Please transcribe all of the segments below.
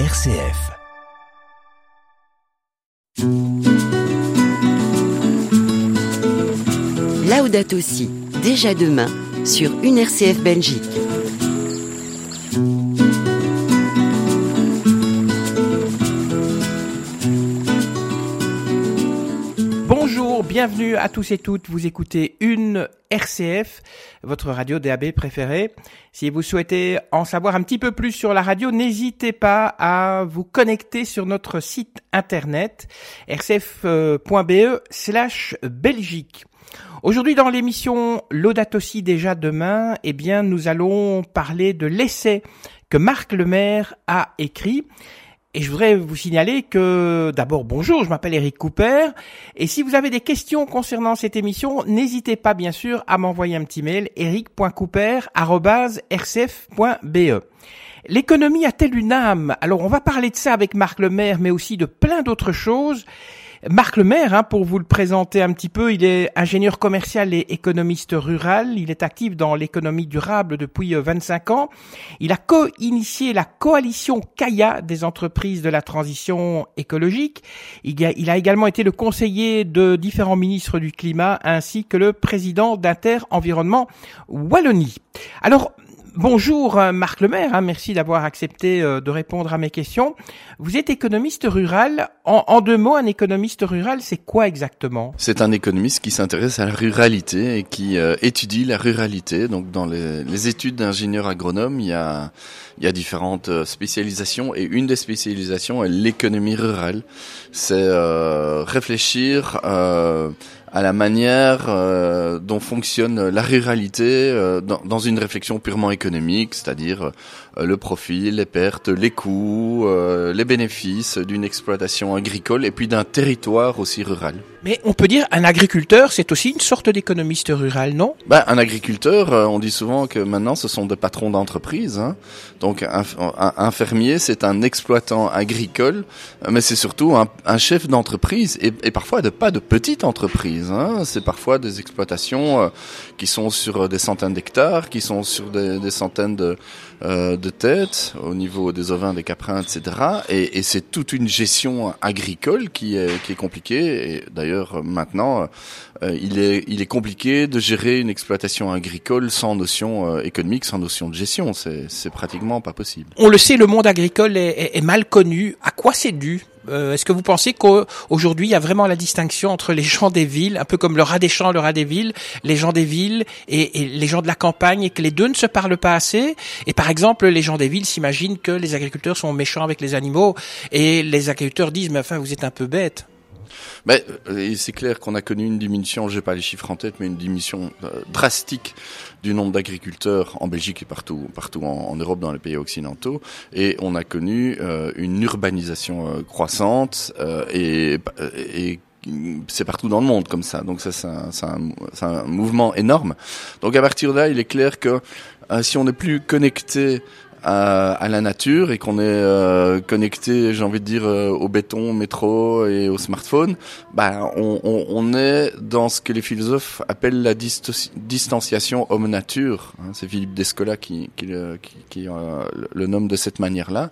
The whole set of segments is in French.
RCF. Laudato Si, déjà demain, sur une RCF Belgique. Bienvenue à tous et toutes. Vous écoutez une RCF, votre radio DAB préférée. Si vous souhaitez en savoir un petit peu plus sur la radio, n'hésitez pas à vous connecter sur notre site internet rcf.be slash Belgique. Aujourd'hui dans l'émission Laudato déjà demain, eh bien nous allons parler de l'essai que Marc Lemaire a écrit et je voudrais vous signaler que, d'abord, bonjour, je m'appelle Eric Cooper. Et si vous avez des questions concernant cette émission, n'hésitez pas, bien sûr, à m'envoyer un petit mail, eric.cooper.rcf.be. L'économie a-t-elle une âme? Alors, on va parler de ça avec Marc Lemaire, mais aussi de plein d'autres choses. Marc Lemaire, hein, pour vous le présenter un petit peu, il est ingénieur commercial et économiste rural. Il est actif dans l'économie durable depuis 25 ans. Il a co-initié la coalition Kaya des entreprises de la transition écologique. Il a, il a également été le conseiller de différents ministres du climat ainsi que le président d'Inter Environnement Wallonie. Alors, Bonjour euh, Marc Lemaire, hein, merci d'avoir accepté euh, de répondre à mes questions. Vous êtes économiste rural. En, deux mots, un économiste rural, c'est quoi exactement? C'est un économiste qui s'intéresse à la ruralité et qui euh, étudie la ruralité. Donc dans les, études d'ingénieur agronome, il y a, il y a différentes spécialisations et une des spécialisations est l'économie rurale. C'est euh, réfléchir à la manière euh, dont fonctionne la ruralité euh, dans, dans, une réflexion purement économique, c'est-à-dire euh, le profit, les pertes, les coûts, euh, les bénéfices d'une exploitation agricole et puis d'un territoire aussi rural. Mais on peut dire un agriculteur, c'est aussi une sorte d'économiste rural, non? Ben, Un agriculteur, euh, on dit souvent que maintenant ce sont des patrons d'entreprise. Hein. Donc un, un, un fermier, c'est un exploitant agricole, mais c'est surtout un, un chef d'entreprise et, et, parfois de pas de petite entreprise. C'est parfois des exploitations euh, qui sont sur des centaines d'hectares, qui sont sur des, centaines de, euh, de tête au niveau des ovins, des caprins, etc. Et, c'est toute une gestion agricole qui est, compliquée. Et d'ailleurs, maintenant, euh, il, est, compliqué de gérer une exploitation agricole sans notion euh, économique, sans notion de gestion. C'est pratiquement pas possible. On le sait, le monde agricole est, mal connu. À quoi c'est dû? euh, Est-ce que vous pensez qu'aujourd'hui il y a vraiment la distinction entre les gens des villes, un peu comme le rat des champs, le rat des villes, les gens des villes et, et, les gens de la campagne, et que les deux ne se parlent pas assez? Et par exemple, les gens des villes s'imaginent que les agriculteurs sont méchants avec les animaux, et les agriculteurs disent mais enfin vous êtes un peu bête. Ben, c'est clair qu'on a connu une diminution, j'ai pas les chiffres en tête, mais une diminution euh, drastique du nombre d'agriculteurs en Belgique et partout, partout en, Europe, dans les pays occidentaux, et on a connu euh, une urbanisation euh, croissante et, et c'est partout dans le monde comme ça. Donc ça, c'est un, un, un, mouvement énorme. Donc à partir de là, il est clair que euh, si on n'est plus connecté à, à, la nature et qu'on est euh, connecté, j'ai envie de dire, euh, au béton, au métro et au smartphone, bah, on, on, on, est dans ce que les philosophes appellent la distanciation homme-nature. Hein, C'est Philippe Descola qui, qui, qui, qui euh, le nomme de cette manière-là.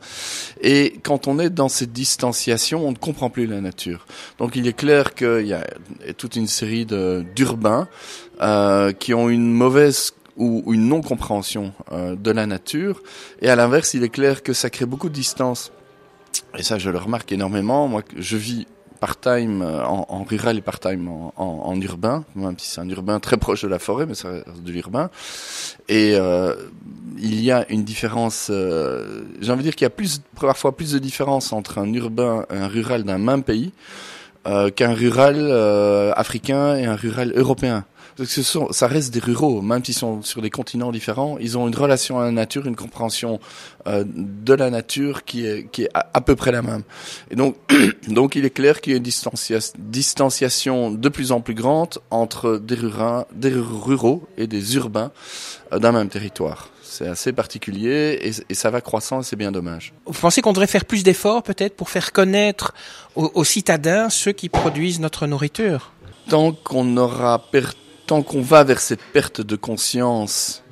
Et quand on est dans cette distanciation, on ne comprend plus la nature. Donc il est clair qu'il y a toute une série d'urbains euh, qui ont une mauvaise ou, une non-compréhension euh, de la nature. Et à l'inverse, il est clair que ça crée beaucoup de distance. Et ça, je le remarque énormément. Moi, je vis part-time euh, en, rural et part-time en, en, en, urbain, même si c'est un urbain très proche de la forêt, mais ça reste de l'urbain. Et euh, il y a une différence, j'ai envie de dire qu'il y a plus, parfois plus de différence entre un urbain et un rural d'un même pays qu'un rural africain et un rural européen. Parce que ce sont, ça reste des ruraux, même s'ils sont sur des continents différents, ils ont une relation à la nature, une compréhension euh, de la nature qui est, qui est à, à, peu près la même. Et donc, donc il est clair qu'il y a une distancia distanciation de plus en plus grande entre des ruraux, des ruraux et des urbains euh, d'un même territoire. C'est assez particulier et, et, ça va croissant et c'est bien dommage. Vous pensez qu'on devrait faire plus d'efforts peut-être pour faire connaître aux, aux citadins ceux qui produisent notre nourriture? Tant qu'on aura perdu tant qu'on va vers cette perte de conscience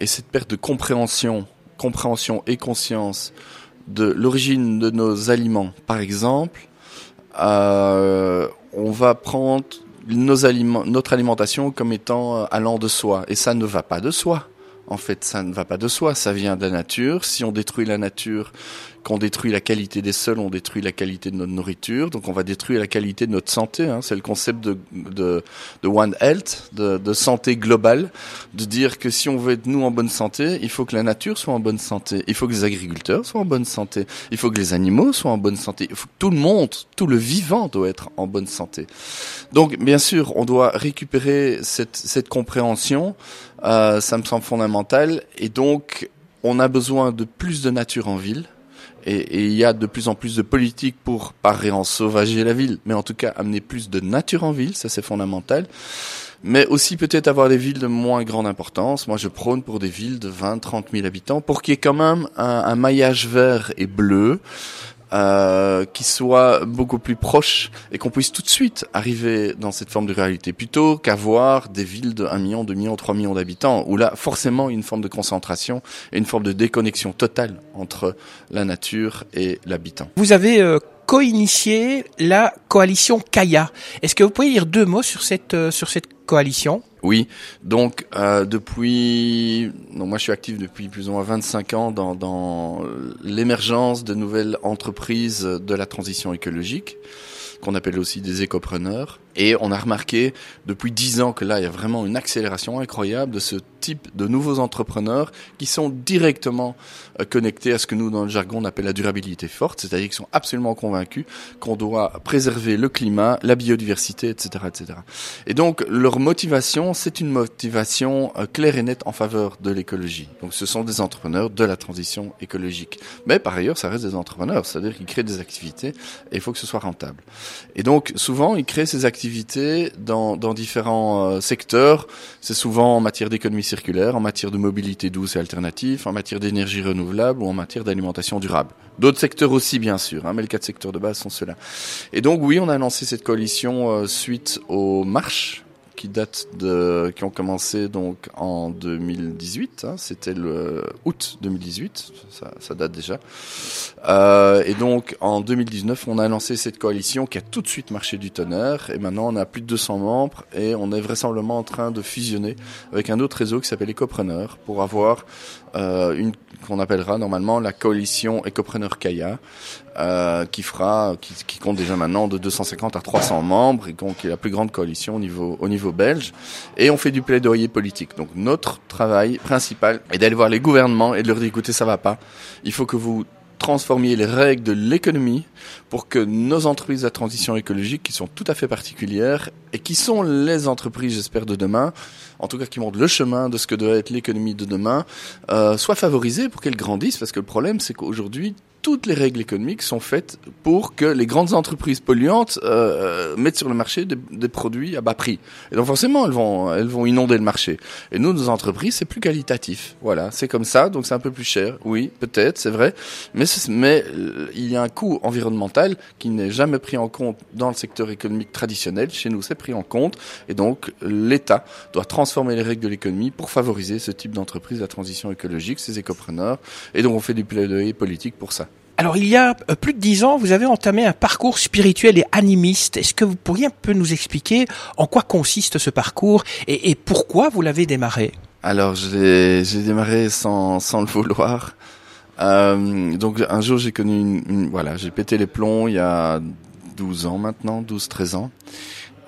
et cette perte de compréhension, compréhension et conscience de l'origine de nos aliments, par exemple, euh, on va prendre nos aliments, notre alimentation comme étant allant de soi. Et ça ne va pas de soi. En fait, ça ne va pas de soi. Ça vient de la nature. Si on détruit la nature, qu'on détruit la qualité des sols, on détruit la qualité de notre nourriture, donc on va détruire la qualité de notre santé. Hein. C'est le concept de, de, de One Health, de, de, santé globale, de dire que si on veut être nous en bonne santé, il faut que la nature soit en bonne santé, il faut que les agriculteurs soient en bonne santé, il faut que les animaux soient en bonne santé, il faut que tout le monde, tout le vivant doit être en bonne santé. Donc bien sûr, on doit récupérer cette, cette compréhension, euh, ça me semble fondamental, et donc on a besoin de plus de nature en ville et, il y a de plus en plus de politiques pour, pas réensauvager la ville, mais en tout cas amener plus de nature en ville, ça c'est fondamental. Mais aussi peut-être avoir des villes de moins grande importance. Moi je prône pour des villes de 20, 30 000 habitants, pour qu'il y ait quand même un, un maillage vert et bleu, euh, qui soit beaucoup plus proche et qu'on puisse tout de suite arriver dans cette forme de réalité plutôt qu'avoir des villes de 1 million, 2 millions, 3 millions d'habitants où là forcément une forme de concentration et une forme de déconnexion totale entre la nature et l'habitant. Vous avez euh, co-initié la coalition Kaya. Est-ce que vous pouvez dire deux mots sur cette euh, sur cette coalition? Oui, donc euh, depuis, donc moi je suis actif depuis plus ou moins 25 ans dans, dans l'émergence de nouvelles entreprises de la transition écologique qu'on appelle aussi des écopreneurs. Et on a remarqué depuis dix ans que là, il y a vraiment une accélération incroyable de ce type de nouveaux entrepreneurs qui sont directement euh, connectés à ce que nous, dans le jargon, on appelle la durabilité forte, c'est-à-dire qu'ils sont absolument convaincus qu'on doit préserver le climat, la biodiversité, etc., etc. Et donc, leur motivation, c'est une motivation euh, claire et nette en faveur de l'écologie. Donc, ce sont des entrepreneurs de la transition écologique. Mais par ailleurs, ça reste des entrepreneurs, c'est-à-dire qu'ils créent des activités et il faut que ce soit rentable. Et donc, souvent, ils créent ces activités dans, différents euh, secteurs. C'est souvent en matière d'économie circulaire, en matière de mobilité douce et alternative, en matière d'énergie renouvelable ou en matière d'alimentation durable. D'autres secteurs aussi, bien sûr, hein, mais les quatre secteurs de base sont ceux-là. Et donc, oui, on a lancé cette coalition euh, suite aux marches qui datent de, qui ont commencé donc en 2018. Hein, C'était le août 2018, ça, date déjà. Euh, et donc en 2019, on a lancé cette coalition qui a tout de suite marché du tonnerre. Et maintenant, on a plus de 200 membres et on est vraisemblablement en train de fusionner avec un autre réseau qui s'appelle Ecopreneur pour avoir euh, une qu'on appellera normalement la coalition Ecopreneur Kaya, euh, qui fera, qui, qui, compte déjà maintenant de 250 à 300 membres et qui est la plus grande coalition au niveau au niveau belge. Et on fait du plaidoyer politique. Donc notre travail principal est d'aller voir les gouvernements et de leur dire écoutez ça va pas, il faut que vous transformiez les règles de l'économie pour que nos entreprises de transition écologique, qui sont tout à fait particulières et qui sont les entreprises, j'espère, de demain, en tout cas qui montrent le chemin de ce que doit être l'économie de demain, euh, soient favorisées pour qu'elles grandissent. Parce que le problème, c'est qu'aujourd'hui, toutes les règles économiques sont faites pour que les grandes entreprises polluantes euh, mettent sur le marché des, des, produits à bas prix. Et donc forcément, elles vont, elles vont inonder le marché. Et nous, nos entreprises, c'est plus qualitatif. Voilà, c'est comme ça, donc c'est un peu plus cher. Oui, peut-être, c'est vrai. Mais, mais euh, il y a un coût environnemental qui n'est jamais pris en compte dans le secteur économique traditionnel. Chez nous, c'est pris en compte. Et donc, l'État doit transformer les règles de l'économie pour favoriser ce type d'entreprise, la transition écologique, ces écopreneurs. Et donc, on fait du plaidoyer politique pour ça. Alors il y a euh, plus de dix ans, vous avez entamé un parcours spirituel et animiste. Est-ce que vous pourriez un peu nous expliquer en quoi consiste ce parcours et, et pourquoi vous l'avez démarré? Alors j'ai démarré sans, sans le vouloir. Euh, donc un jour j'ai connu une, une voilà, j'ai pété les plombs il y a 12 ans maintenant, 12-13 ans.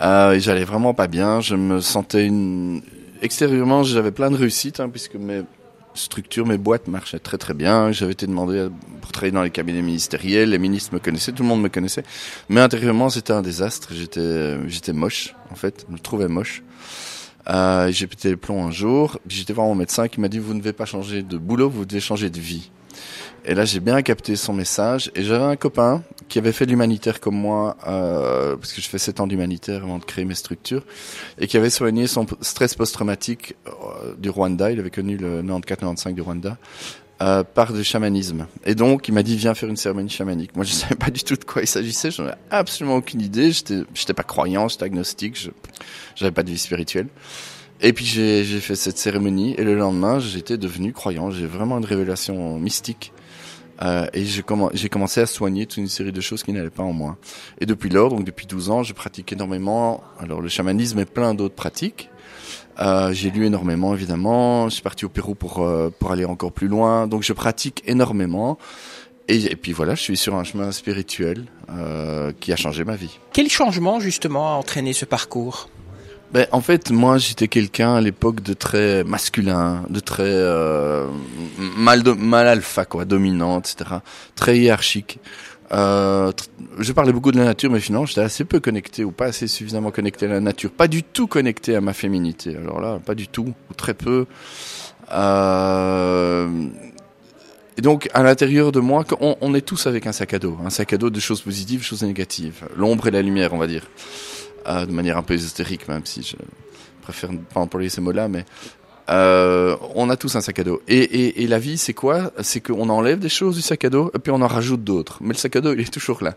Euh, j'allais vraiment pas bien. Je me sentais une... extérieurement, j'avais plein de réussites hein, puisque mes structure, mes boîtes marchaient très très bien. J'avais été demandé pour travailler dans les cabinets ministériels, les ministres me connaissaient, tout le monde me connaissait. Mais intérieurement, c'était un désastre. J'étais j'étais moche en fait, je me trouvais moche. Euh, j'ai pété les plombs un jour. J'étais voir mon médecin qui m'a dit vous ne devez pas changer de boulot, vous devez changer de vie. Et là, j'ai bien capté son message. Et j'avais un copain qui avait fait de l'humanitaire comme moi, euh, parce que je fais 7 ans d'humanitaire avant de créer mes structures, et qui avait soigné son stress post-traumatique euh, du Rwanda. Il avait connu le 94-95 du Rwanda. Euh, par du chamanisme. Et donc, il m'a dit, viens faire une cérémonie chamanique. Moi, je savais pas du tout de quoi il s'agissait. J'en avais absolument aucune idée. J'étais, j'étais pas croyant, j'étais agnostique. Je, j'avais pas de vie spirituelle. Et puis, j'ai fait cette cérémonie. Et le lendemain, j'étais devenu croyant. J'ai vraiment une révélation mystique Euh, et j'ai commencé à soigner toute une série de choses qui n'allaient pas en moi. Et depuis lors, donc depuis 12 ans, je pratique énormément. Alors le chamanisme et plein d'autres pratiques. Euh, j'ai lu énormément, évidemment. Je suis parti au Pérou pour euh, pour aller encore plus loin. Donc je pratique énormément. Et, puis voilà, je suis sur un chemin spirituel qui a changé ma vie. Quel changement justement a entraîné ce parcours? Ben, en fait, moi, j'étais quelqu'un à l'époque de très masculin, de très euh, mal, mal alpha, quoi, dominant, etc. Très hiérarchique. Euh, je parlais beaucoup de la nature, mais finalement, j'étais assez peu connecté ou pas assez suffisamment connecté à la nature. Pas du tout connecté à ma féminité. Alors là, pas du tout, ou très peu. Euh, et donc, à l'intérieur de moi, on, est tous avec un sac à dos. Un sac à dos de choses positives, choses négatives. L'ombre et la lumière, on va dire. Euh, de manière un peu ésotérique, même si je préfère ne pas employer ces mots-là, mais euh, on a tous un sac à dos. Et, et, et la vie, c'est quoi? C'est qu'on enlève des choses du sac à dos, et puis on en rajoute d'autres. Mais le sac à dos, il est toujours là.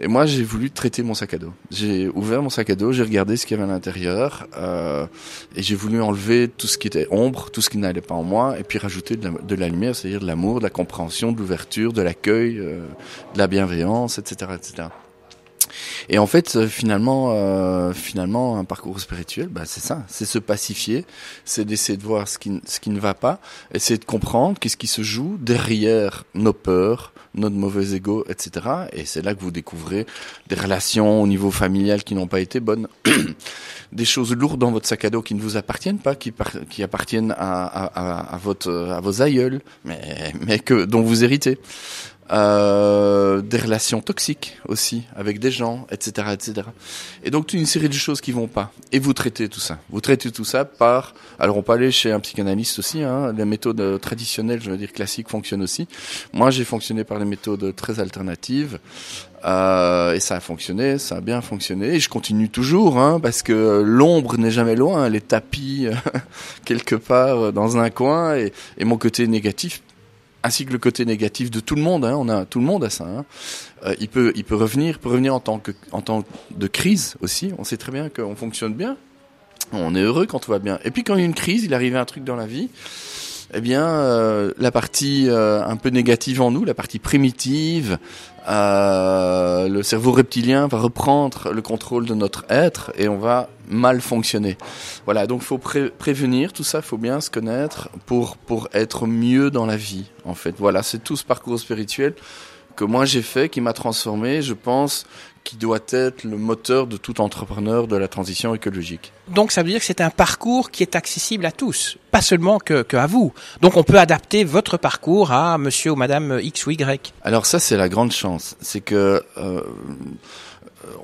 Et moi, j'ai voulu traiter mon sac à dos. J'ai ouvert mon sac à dos, j'ai regardé ce qu'il y avait à l'intérieur, euh, et j'ai voulu enlever tout ce qui était ombre, tout ce qui n'allait pas en moi, et puis rajouter de la, de la lumière, c'est-à-dire de l'amour, de la compréhension, de l'ouverture, de l'accueil, euh, de la bienveillance, etc., etc. Et en fait, euh, finalement, euh, finalement, un parcours spirituel, bah, c'est ça, c'est se pacifier, c'est d'essayer de voir ce qui, ce qui ne va pas, essayer de comprendre qu'est-ce qui se joue derrière nos peurs, notre mauvais ego, etc. Et c'est là que vous découvrez des relations au niveau familial qui n'ont pas été bonnes, des choses lourdes dans votre sac à dos qui ne vous appartiennent pas, qui, qui appartiennent à, à, à, votre, à vos aïeuls, mais, mais que dont vous héritez euh, des relations toxiques aussi avec des gens, etc., etc. Et donc une série de choses qui vont pas. Et vous traitez tout ça. Vous traitez tout ça par. Alors on peut aller chez un psychanalyste aussi. Hein, les méthodes traditionnelles, je veux dire classiques, fonctionnent aussi. Moi, j'ai fonctionné par les méthodes très alternatives. Euh, et ça a fonctionné, ça a bien fonctionné. Et je continue toujours, hein, parce que l'ombre n'est jamais loin. Les tapis quelque part dans un coin et mon côté négatif ainsi que le côté négatif de tout le monde. Hein, on a tout le monde à ça. Hein. Euh, il peut, il peut revenir, peut revenir en tant que, en tant de crise aussi. On sait très bien qu'on fonctionne bien. On est heureux quand tout va bien. Et puis quand il y a une crise, il arrive un truc dans la vie. Eh bien, euh, la partie euh, un peu négative en nous, la partie primitive, euh, le cerveau reptilien va reprendre le contrôle de notre être et on va mal fonctionner. Voilà, donc faut pré prévenir tout ça, faut bien se connaître pour pour être mieux dans la vie. En fait, voilà, c'est tout ce parcours spirituel que moi j'ai fait, qui m'a transformé, je pense, qui doit être le moteur de tout entrepreneur de la transition écologique. Donc ça veut dire que c'est un parcours qui est accessible à tous, pas seulement que, que, à vous. Donc on peut adapter votre parcours à monsieur ou madame X ou Y. Alors ça c'est la grande chance, c'est que euh,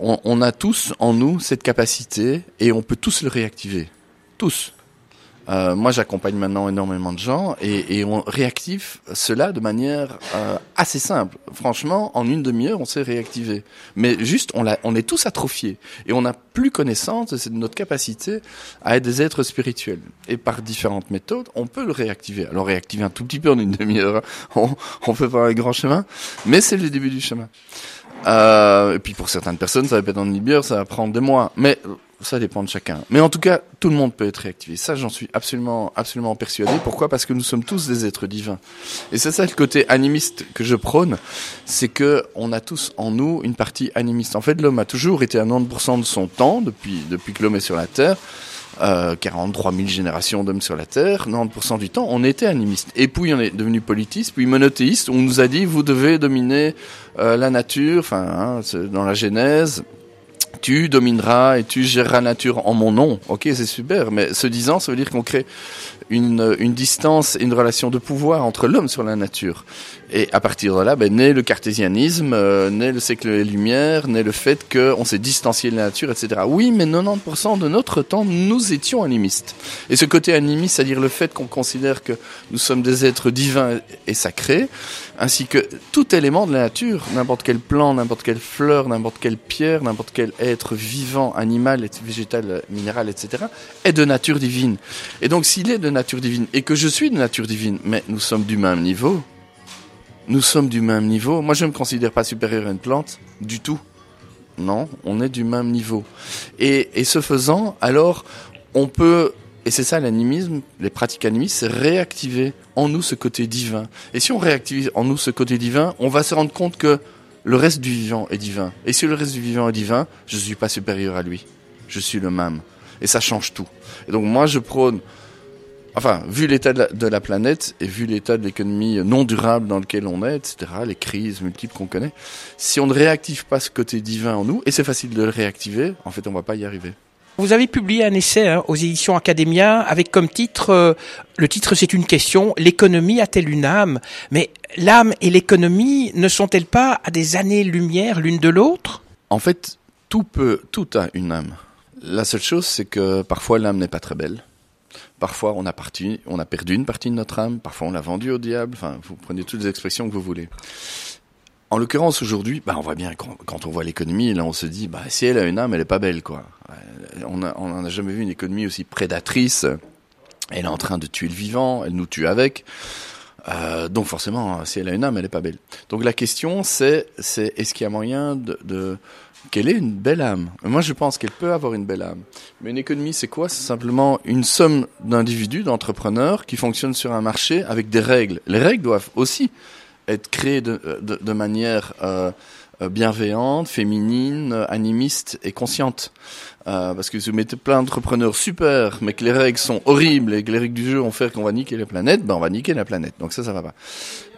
on, on a tous en nous cette capacité et on peut tous le réactiver. Tous. Euh, moi, j'accompagne maintenant énormément de gens et, et, on réactive cela de manière euh, assez simple. Franchement, en une demi-heure, on s'est réactivé. Mais juste, on, on est tous atrophiés et on n'a plus connaissance de notre capacité à être des êtres spirituels. Et par différentes méthodes, on peut le réactiver. Alors, réactiver un tout petit peu en une demi-heure, on, on peut faire un grand chemin, mais c'est le début du chemin. Euh, et puis pour certaines personnes, ça va être en demi-heure, ça va prendre des mois. Mais ça dépend de chacun. Mais en tout cas, tout le monde peut être réactivé. Ça, j'en suis absolument, absolument persuadé. Pourquoi? Parce que nous sommes tous des êtres divins. Et c'est ça le côté animiste que je prône, c'est que on a tous en nous une partie animiste. En fait, l'homme a toujours été à 90% de son temps depuis depuis que l'homme est sur la terre. Euh, 43 000 générations d'hommes sur la Terre, 90% du temps, on était animiste. Et puis on est devenu politiste, puis monothéiste. On nous a dit vous devez dominer euh, la nature, enfin hein, dans la Genèse, tu domineras et tu géreras la nature en mon nom. Ok, c'est super, mais ce disant, ça veut dire qu'on crée une, une distance, une relation de pouvoir entre l'homme sur la nature. Et à partir de là, ben, naît le cartésianisme, euh, naît le siècle des Lumières, naît le fait qu'on s'est distancié de la nature, etc. Oui, mais 90% de notre temps, nous étions animistes. Et ce côté animiste, c'est-à-dire le fait qu'on considère que nous sommes des êtres divins et sacrés, ainsi que tout élément de la nature, n'importe quel plant, n'importe quelle fleur, n'importe quelle pierre, n'importe quel être vivant, animal, végétal, minéral, etc., est de nature divine. Et donc s'il est de nature divine et que je suis de nature divine, mais nous sommes du même niveau, nous sommes du même niveau. Moi, je ne me considère pas supérieur à une plante, du tout. Non, on est du même niveau. Et, et ce faisant, alors, on peut Et c'est ça l'animisme, les pratiques animistes, c'est réactiver en nous ce côté divin. Et si on réactive en nous ce côté divin, on va se rendre compte que le reste du vivant est divin. Et si le reste du vivant est divin, je ne suis pas supérieur à lui. Je suis le même. Et ça change tout. Et donc moi, je prône enfin, vu l'état de, la planète et vu l'état de l'économie non durable dans lequel on est, etc., les crises multiples qu'on connaît, si on ne réactive pas ce côté divin en nous, et c'est facile de le réactiver, en fait, on va pas y arriver. Vous avez publié un essai hein, aux éditions Academia avec comme titre, euh, le titre c'est une question, l'économie a-t-elle une âme? Mais l'âme et l'économie ne sont-elles pas à des années-lumière l'une de l'autre? En fait, tout peut, tout a une âme. La seule chose, c'est que parfois l'âme n'est pas très belle. Parfois, on a, perdu une partie de notre âme. Parfois, on l'a vendue au diable. Enfin, vous prenez toutes les expressions que vous voulez. En l'occurrence, aujourd'hui, bah, on voit bien quand, on voit l'économie, là, on se dit, bah, si elle a une âme, elle est pas belle, quoi. On n'a on a jamais vu une économie aussi prédatrice. Elle est en train de tuer le vivant, elle nous tue avec. Euh, donc forcément, si elle a une âme, elle est pas belle. Donc la question, c'est, est-ce qu'il y a moyen de qu'elle ait une belle âme. Moi, je pense qu'elle peut avoir une belle âme. Mais une économie, c'est quoi? C'est simplement une somme d'individus, d'entrepreneurs qui fonctionnent sur un marché avec des règles. Les règles doivent aussi être créées de, de manière euh, bienveillante, féminine, animiste et consciente. Euh, parce que si vous mettez plein d'entrepreneurs super, mais que les règles sont horribles et que les règles du jeu vont faire qu'on va niquer la planète, ben on va niquer la planète. Donc ça, ça va pas.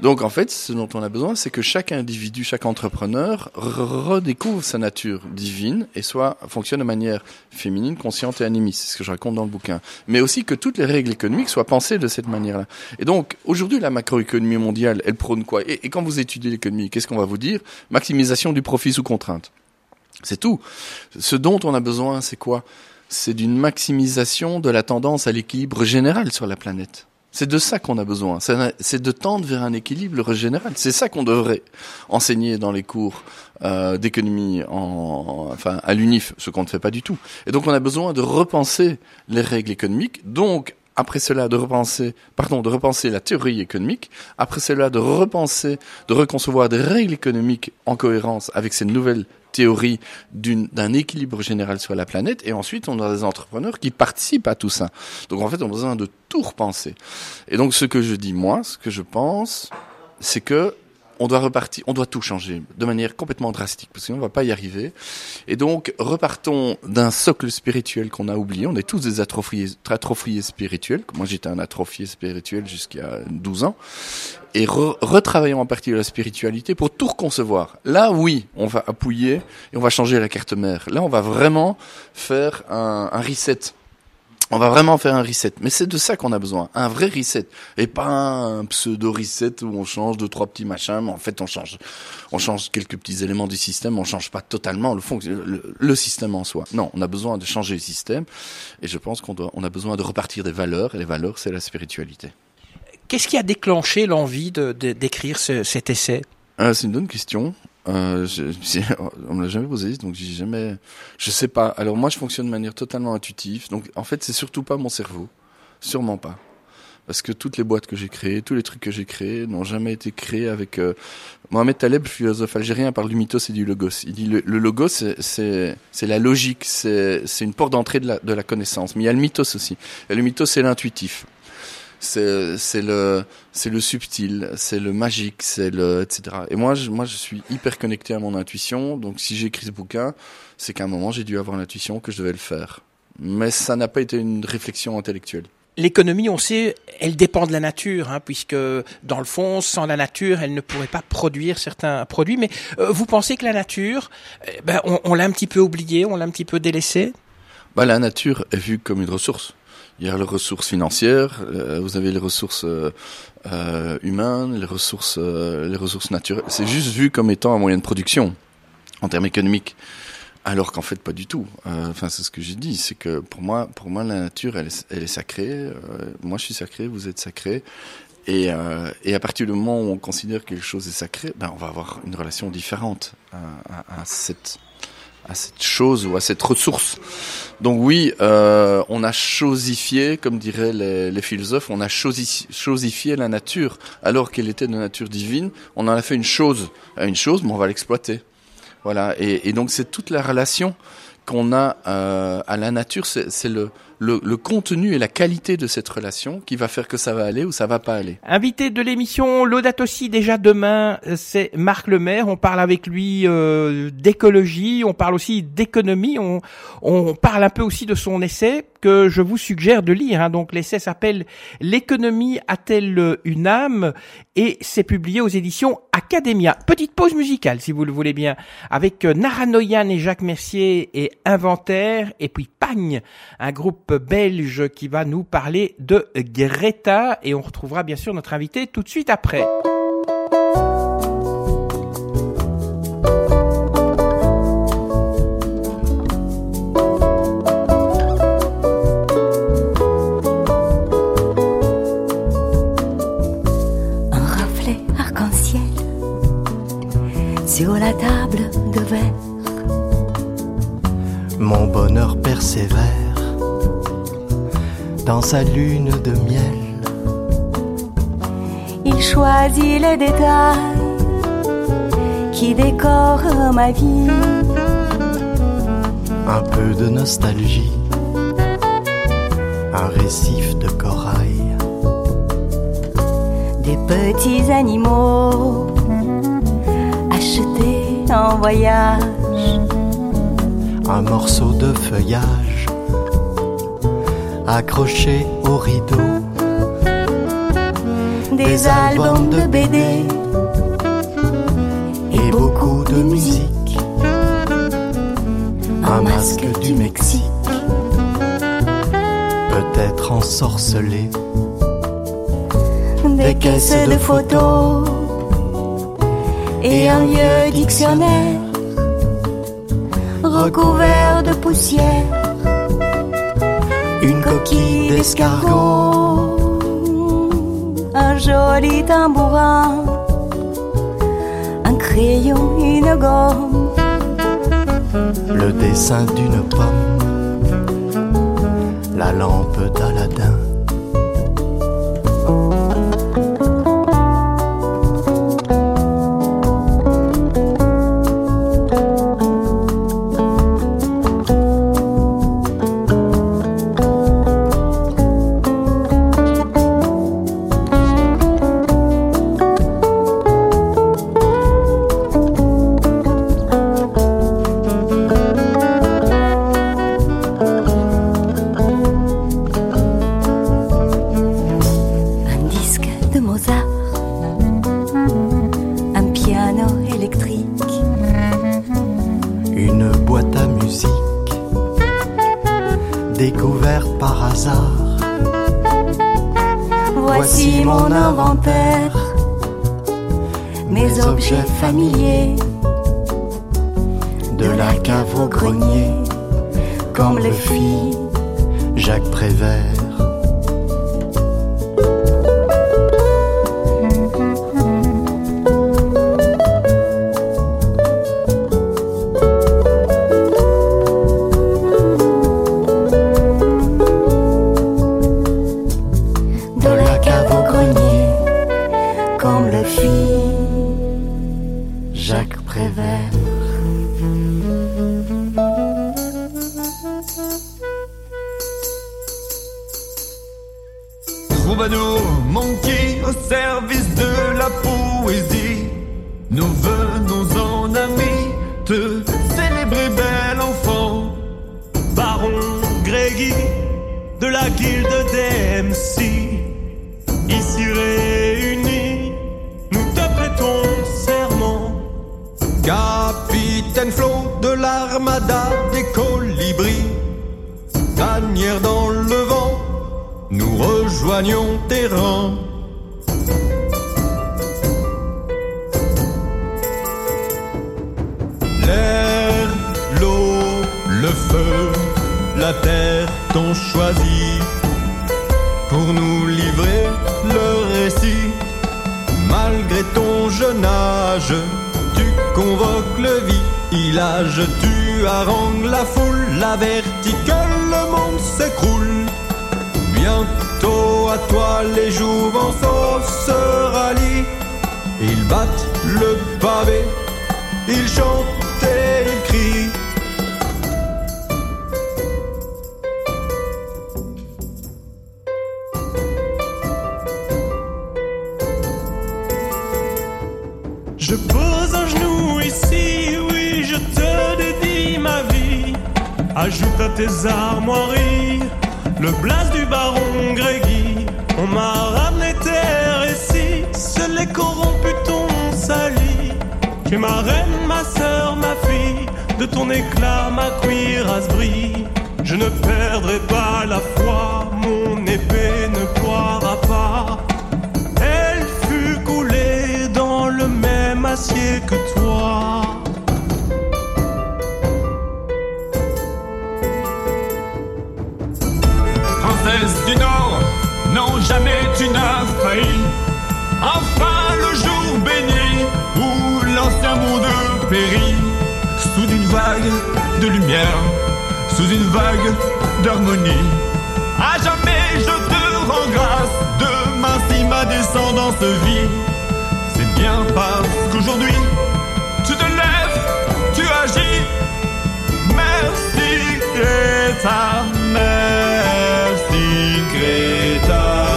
Donc en fait, ce dont on a besoin, c'est que chaque individu, chaque entrepreneur redécouvre sa nature divine et soit fonctionne de manière féminine, consciente et animiste. C'est ce que je raconte dans le bouquin. Mais aussi que toutes les règles économiques soient pensées de cette manière-là. Et donc aujourd'hui, la macroéconomie mondiale, elle prône quoi? Et, et quand vous étudiez l'économie, qu'est-ce qu'on va vous dire? Du profit sous contrainte. C'est tout. Ce dont on a besoin, c'est quoi? C'est d'une maximisation de la tendance à l'équilibre général sur la planète. C'est de ça qu'on a besoin. C'est de tendre vers un équilibre général. C'est ça qu'on devrait enseigner dans les cours euh, d'économie, en, enfin à l'UNIF, ce qu'on ne fait pas du tout. Et donc on a besoin de repenser les règles économiques. Donc après cela de repenser, pardon, de repenser la théorie économique, après cela de repenser, de reconcevoir des règles économiques en cohérence avec ces nouvelles théorie d'un équilibre général sur la planète, et ensuite on a des entrepreneurs qui participent à tout ça. Donc en fait, on a besoin de tout repenser. Et donc ce que je dis moi, ce que je pense, c'est que on doit repartir, on doit tout changer de manière complètement drastique parce qu'on ne va pas y arriver. Et donc repartons d'un socle spirituel qu'on a oublié. On est tous des atrophiés, atrophiés spirituels. Moi j'étais un atrophié spirituel jusqu'à 12 ans. Et retravaillons en partie la spiritualité pour tout reconcevoir. Là oui, on va appuyer et on va changer la carte mère. Là on va vraiment faire un, un reset on va vraiment faire un reset. Mais c'est de ça qu'on a besoin. Un vrai reset. Et pas un pseudo reset où on change deux, trois petits machins, mais en fait, on change, on change quelques petits éléments du système, on change pas totalement le, fond, le, système en soi. Non, on a besoin de changer le système. Et je pense qu'on doit, on a besoin de repartir des valeurs. Et les valeurs, c'est la spiritualité. Qu'est-ce qui a déclenché l'envie de, d'écrire cet essai? Ah, c'est une bonne question. Euh, je, on me l'a jamais posé, donc j'ai jamais. Je sais pas. Alors moi, je fonctionne de manière totalement intuitive. Donc en fait, c'est surtout pas mon cerveau, sûrement pas. Parce que toutes les boîtes que j'ai créées, tous les trucs que j'ai créés n'ont jamais été créés avec. Euh... Mohamed Taleb, philosophe algérien, parle du mythos et du logos. Il dit le, le logos, c'est la logique, c'est une porte d'entrée de la, de la connaissance. Mais il y a le mythos aussi. Et le mythos, c'est l'intuitif c'est le c'est le subtil, c'est le magique, c'est le etc. Et moi je, moi je suis hyper connecté à mon intuition, donc si j'écris ce bouquin, c'est qu'à un moment j'ai dû avoir l'intuition que je devais le faire. Mais ça n'a pas été une réflexion intellectuelle. L'économie, on sait, elle dépend de la nature, hein, puisque dans le fond, sans la nature, elle ne pourrait pas produire certains produits. Mais euh, vous pensez que la nature, eh ben, on, on l'a un petit peu oubliée, on l'a un petit peu délaissée? Bah, La nature est vue comme une ressource. Il y a les ressources financières, euh, vous avez les ressources euh, euh, humaines, les ressources, les ressources naturelles. C'est juste vu comme étant un moyen de production en termes économiques, alors qu'en fait pas du tout. Enfin, c'est ce que j'ai dit, c'est que pour moi, pour moi, la nature, elle est, sacrée. moi, je suis sacré, vous êtes sacré. Et, à partir du moment où on considère que quelque chose est sacré, ben on va avoir une relation différente à cette à cette chose ou à cette ressource. Donc oui, euh, on a chosifié, comme diraient les, philosophes, on a chosifié la nature alors qu'elle était de nature divine. On en a fait une chose, une chose, mais on va l'exploiter. Voilà. Et, et donc c'est toute la relation qu'on a euh, à la nature, c'est le, le, le, contenu et la qualité de cette relation qui va faire que ça va aller ou ça va pas aller. Invité de l'émission L'Audate aussi déjà demain, c'est Marc Lemaire. On parle avec lui euh, d'écologie, on parle aussi d'économie, on, on parle un peu aussi de son essai que je vous suggère de lire. Hein. Donc l'essai s'appelle L'économie a-t-elle une âme? Et c'est publié aux éditions Academia. Petite pause musicale si vous le voulez bien avec Naranoyan et Jacques Mercier et Inventaire et puis Pagne, un groupe belge qui va nous parler de Greta et on retrouvera bien sûr notre invité tout de suite après. sur la table de verre. Mon bonheur persévère dans sa lune de miel. Il choisit les détails qui décorent ma vie. Un peu de nostalgie, un récif de corail. Des petits animaux en voyage. Un morceau de feuillage accroché au rideau. Des, albums de BD et beaucoup de musique. Un masque du Mexique, peut-être ensorcelé. Des caisses de photos. Et un vieux dictionnaire. Recouvert de poussière, un joli tambourin, un crayon, une gomme, le dessin d'une pomme, la lampe d'Aladin. Jacques Prévert. Troubadour, manqué au service de la poésie, nous venons en amis te célébrer, bel enfant, baron Grégy de la guilde des MC, ici réunis Capitaine Flot de l'armada des colibris, tanière dans le vent, nous rejoignons tes rangs. L'air, l'eau, le feu, la terre t'ont choisi pour nous livrer le récit, malgré ton jeune âge convoque le village, tu harangue la foule, la verticale, le monde s'écroule. Bientôt à toi les jouvenceaux se rallient, ils battent le pavé, ils chantent et ils crient. Tes armoiries le blast du baron Grégy. On m'a ramené tes récits, seuls les corrompus t'ont sali. Tu es ma reine, ma sœur, ma fille, de ton éclat ma cuirasse brille. Je ne perdrai pas la foi, de lumière, sous une vague d'harmonie. À jamais je te rends grâce, demain si ma descendance vit, c'est bien parce qu'aujourd'hui tu te lèves, tu agis. Merci Greta, merci Greta.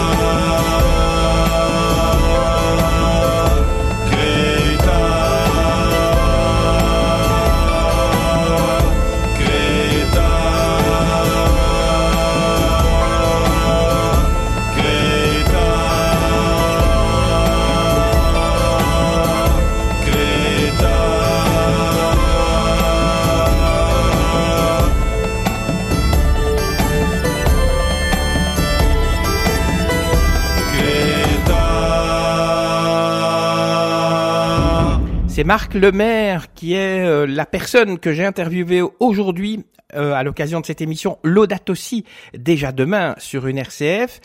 C'est Marc Lemaire qui est euh, la personne que j'ai interviewée aujourd'hui euh, à l'occasion de cette émission Laudato Si, déjà demain sur une RCF.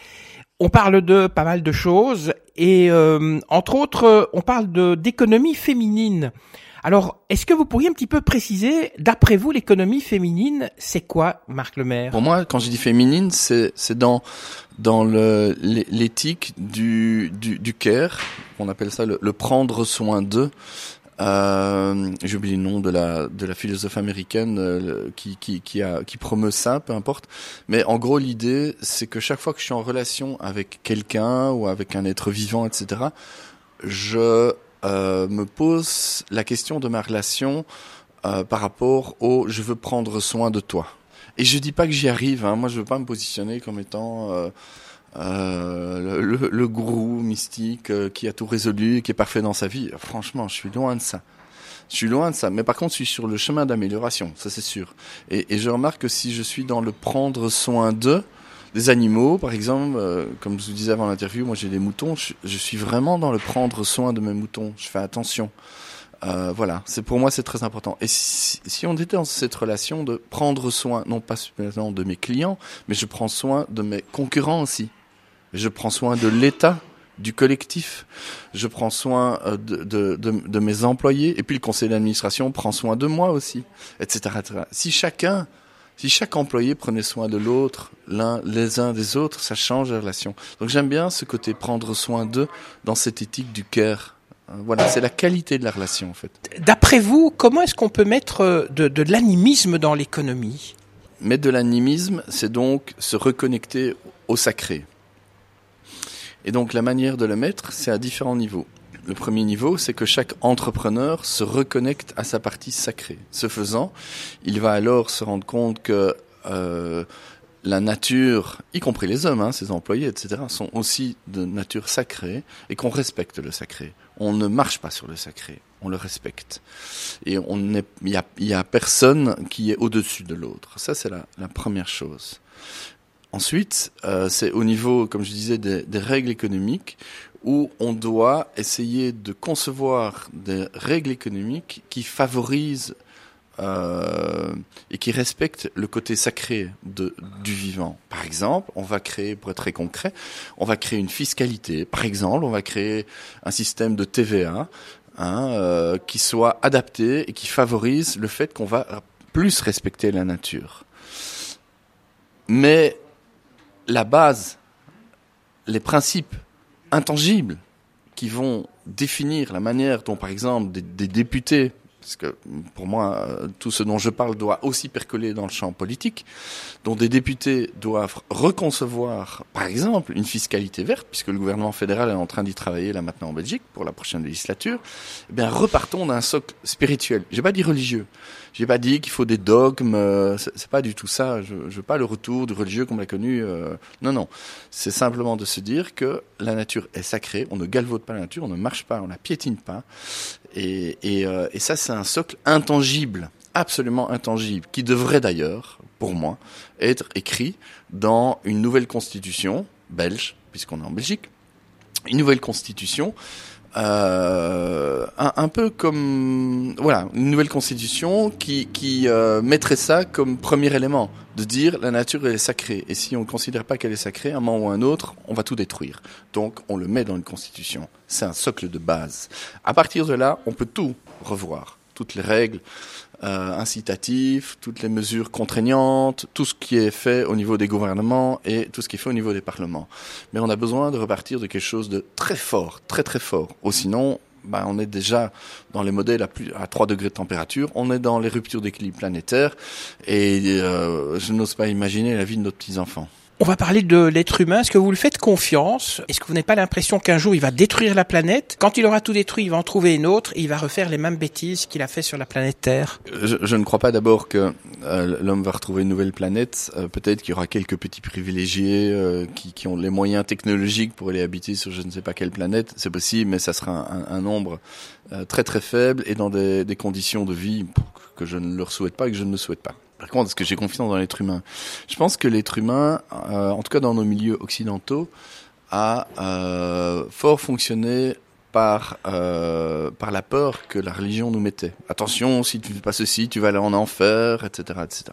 On parle de pas mal de choses et euh, entre autres, on parle d'économie féminine. Alors, est-ce que vous pourriez un petit peu préciser, d'après vous, l'économie féminine, c'est quoi, Marc Lemaire? Pour moi, quand je dis féminine, c'est dans dans l'éthique du, du du care, on appelle ça le, le prendre soin d'eux. Euh, J'ai oublié le nom de la de la philosophe américaine euh, qui qui qui a qui promeut ça, peu importe. Mais en gros, l'idée, c'est que chaque fois que je suis en relation avec quelqu'un ou avec un être vivant, etc., je euh, me pose la question de ma relation euh, par rapport au je veux prendre soin de toi. Et je dis pas que j'y arrive. Hein. Moi, je veux pas me positionner comme étant euh, le, le- gourou mystique euh, qui a tout résolu, qui est parfait dans sa vie. Franchement, je suis loin de ça. Je suis loin de ça. Mais par contre, je suis sur le chemin d'amélioration, ça c'est sûr. Et, je remarque que si je suis dans le prendre soin d'eux, des animaux, par exemple, euh, comme je vous disais avant l'interview, moi j'ai des moutons, je, suis vraiment dans le prendre soin de mes moutons. Je fais attention. Voilà, c'est pour moi c'est très important. Et si on était dans cette relation de prendre soin, non pas seulement de mes clients, mais je prends soin de mes concurrents aussi. Je prends soin de l'État, du collectif. Je prends soin euh, de, de, de, de mes employés. Et puis le conseil d'administration prend soin de moi aussi, etc. etc. Si chacun, si chaque employé prenait soin de l'autre, l'un, les uns des autres, ça change la relation. Donc j'aime bien ce côté prendre soin d'eux dans cette éthique du care. Hein, Voilà, c'est la qualité de la relation en fait. D'après vous, comment est-ce qu'on peut mettre euh, de, de l'animisme dans l'économie? Mettre de l'animisme, c'est donc se reconnecter au sacré. Et donc la manière de le mettre, c'est à différents niveaux. Le premier niveau, c'est que chaque entrepreneur se reconnecte à sa partie sacrée. Ce faisant, il va alors se rendre compte que euh, la nature, y compris les hommes, hein, ses employés, etc., sont aussi de nature sacrée et qu'on respecte le sacré. On ne marche pas sur le sacré, on le respecte. Et il y a, personne qui est au-dessus de l'autre. Ça, c'est la première chose. Ensuite, euh, c'est au niveau, comme je disais, des, règles économiques où on doit essayer de concevoir des règles économiques qui favorisent euh, et qui respectent le côté sacré du vivant. Par exemple, on va créer, pour être très concret, on va créer une fiscalité. Par exemple, on va créer un système de TVA hein, euh, qui soit adapté et qui favorise le fait qu'on va plus respecter la nature. Mais la base, les principes intangibles qui vont définir la manière dont, par exemple, des, députés parce que pour moi, euh, tout ce dont je parle doit aussi percoler dans le champ politique, dont des députés doivent reconcevoir, par exemple, une fiscalité verte, puisque le gouvernement fédéral est en train d'y travailler là maintenant en Belgique pour la prochaine législature, eh bien repartons d'un socle spirituel. J'ai pas dit religieux. J'ai pas dit qu'il faut des dogmes. euh, c'est pas du tout ça. Je, je veux pas le retour du religieux comme l'a connu. euh, non, non. C'est simplement de se dire que la nature est sacrée. On ne galvaude pas la nature. On ne marche pas. On la piétine pas. Et, euh, et ça, c'est un socle intangible, absolument intangible, qui devrait d'ailleurs, pour moi, être écrit dans une nouvelle constitution belge, puisqu'on est en Belgique, une nouvelle constitution. Euh, un, peu comme voilà une nouvelle constitution qui, qui euh, mettrait ça comme premier élément de dire la nature elle est sacrée. Et si on ne considère pas qu'elle est sacrée un moment ou un autre on va tout détruire. Donc on le met dans une constitution. C'est un socle de base. À partir de là on peut tout revoir toutes les règles euh, incitatifs, toutes les mesures contraignantes, tout ce qui est fait au niveau des gouvernements et tout ce qui est fait au niveau des parlements. Mais on a besoin de repartir de quelque chose de très fort, très très fort. Ou sinon, bah, on est déjà dans les modèles à, plus, à 3 degrés de température, on est dans les ruptures d'équilibre planétaire et euh, je n'ose pas imaginer la vie de nos petits-enfants. On va parler de l'être humain. Est-ce que vous le faites confiance? Est-ce que vous n'avez pas l'impression qu'un jour il va détruire la planète? Quand il aura tout détruit, il va en trouver une autre et il va refaire les mêmes bêtises qu'il a fait sur la planète Terre Je, ne crois pas d'abord que euh, l'homme va retrouver une nouvelle planète. Euh, Peut-être qu'il y aura quelques petits privilégiés euh, qui, ont les moyens technologiques pour aller habiter sur je ne sais pas quelle planète. C'est possible, mais ça sera un, nombre très très faible et dans des, conditions de vie que je ne leur souhaite pas et que je ne souhaite pas. Par contre, est-ce que j'ai confiance dans l'être humain? Je pense que l'être humain, euh, en tout cas dans nos milieux occidentaux, a euh, fort fonctionné par euh, par la peur que la religion nous mettait. Attention, si tu fais pas ceci, tu vas aller en enfer, etc., etc.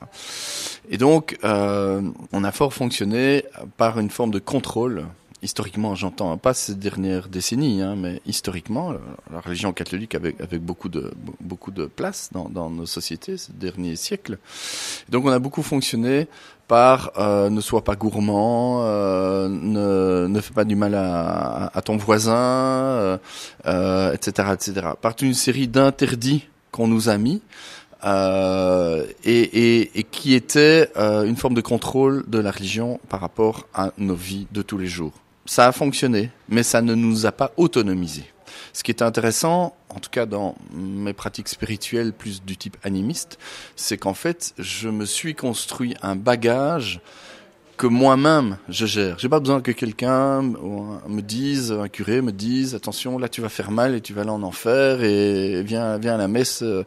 Et donc, on a fort fonctionné par une forme de contrôle. Historiquement, j'entends pas ces dernières décennies, hein, mais historiquement, la, religion catholique avec avec beaucoup de beaucoup de place dans, dans nos sociétés ces derniers siècles. Donc, on a beaucoup fonctionné par euh, ne sois pas gourmand, euh, ne, ne fais pas du mal à, à ton voisin, euh, euh, etc., etc. Par toute une série d'interdits qu'on nous a mis euh, et, et, et qui étaient euh, une forme de contrôle de la religion par rapport à nos vies de tous les jours. Ça a fonctionné, mais ça ne nous a pas autonomisés. Ce qui est intéressant, en tout cas dans mes pratiques spirituelles plus du type animiste, c'est qu'en fait, je me suis construit un bagage que moi-même je gère. J'ai pas besoin que quelqu'un me dise, un curé me dise, attention, là tu vas faire mal et tu vas aller en enfer et viens, viens à la messe euh,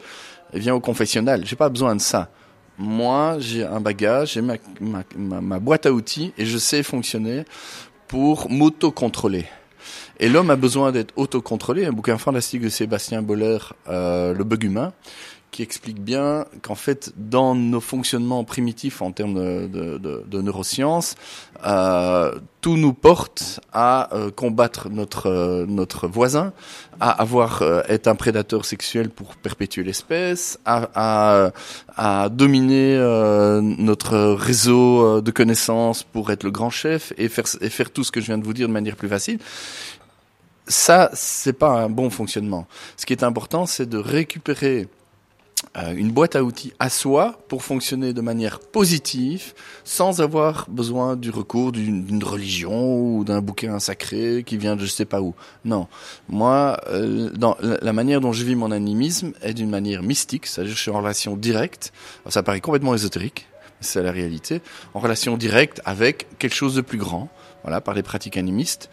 et viens au confessionnal. J'ai pas besoin de ça. Moi, j'ai un bagage, j'ai ma, boîte à outils et je sais fonctionner pour m'auto-contrôler. Et l'homme a besoin d'être autocontrôlé. Un bouquin fantastique de Sébastien Boller, euh, Le bug humain, qui explique bien qu'en fait, dans nos fonctionnements primitifs en termes de, neurosciences, euh, tout nous porte à euh, combattre notre euh, notre voisin, à avoir être un prédateur sexuel pour perpétuer l'espèce, à, à, à dominer notre réseau de connaissances pour être le grand chef et faire et faire tout ce que je viens de vous dire de manière plus facile ça, c'est pas un bon fonctionnement. Ce qui est important, c'est de récupérer une boîte à outils à soi pour fonctionner de manière positive, sans avoir besoin du recours d'une religion ou d'un bouquin sacré qui vient de je sais pas où. Non, moi, euh, dans la, manière dont je vis mon animisme est d'une manière mystique, c'est-à-dire je suis en relation directe. Ça paraît complètement ésotérique, c'est la réalité, en relation directe avec quelque chose de plus grand voilà, par les pratiques animistes.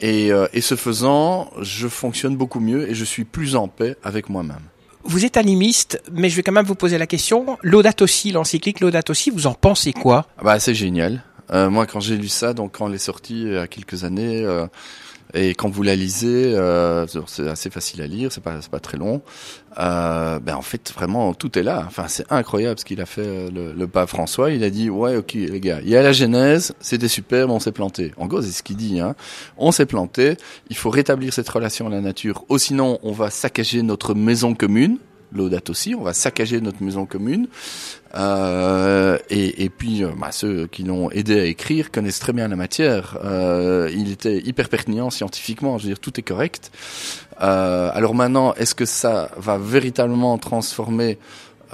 Et, euh, et ce faisant, je fonctionne beaucoup mieux et je suis plus en paix avec moi-même. Vous êtes animiste, mais je vais quand même vous poser la question. Laudato si, l'encyclique Laudato si, vous en pensez quoi? Ah Bah c'est génial. Euh, moi, quand j'ai lu ça, donc quand elle est sortie il y a quelques années, euh, et quand vous la lisez, euh, c'est assez facile à lire, c'est pas c'est pas très long. Euh, ben en fait vraiment tout est là. Enfin c'est incroyable ce qu'il a fait le, le, pape François. Il a dit ouais ok les gars, il y a la Genèse, c'était super, mais on s'est planté. En gros c'est ce qu'il dit. Hein. On s'est planté. Il faut rétablir cette relation à la nature. Ou sinon on va saccager notre maison commune. Laudato aussi, on va saccager notre maison commune. Euh, et, et, puis, euh, bah, ceux qui l'ont aidé à écrire connaissent très bien la matière. Euh, il était hyper pertinent scientifiquement, je veux dire, tout est correct. Euh, alors maintenant, est-ce que ça va véritablement transformer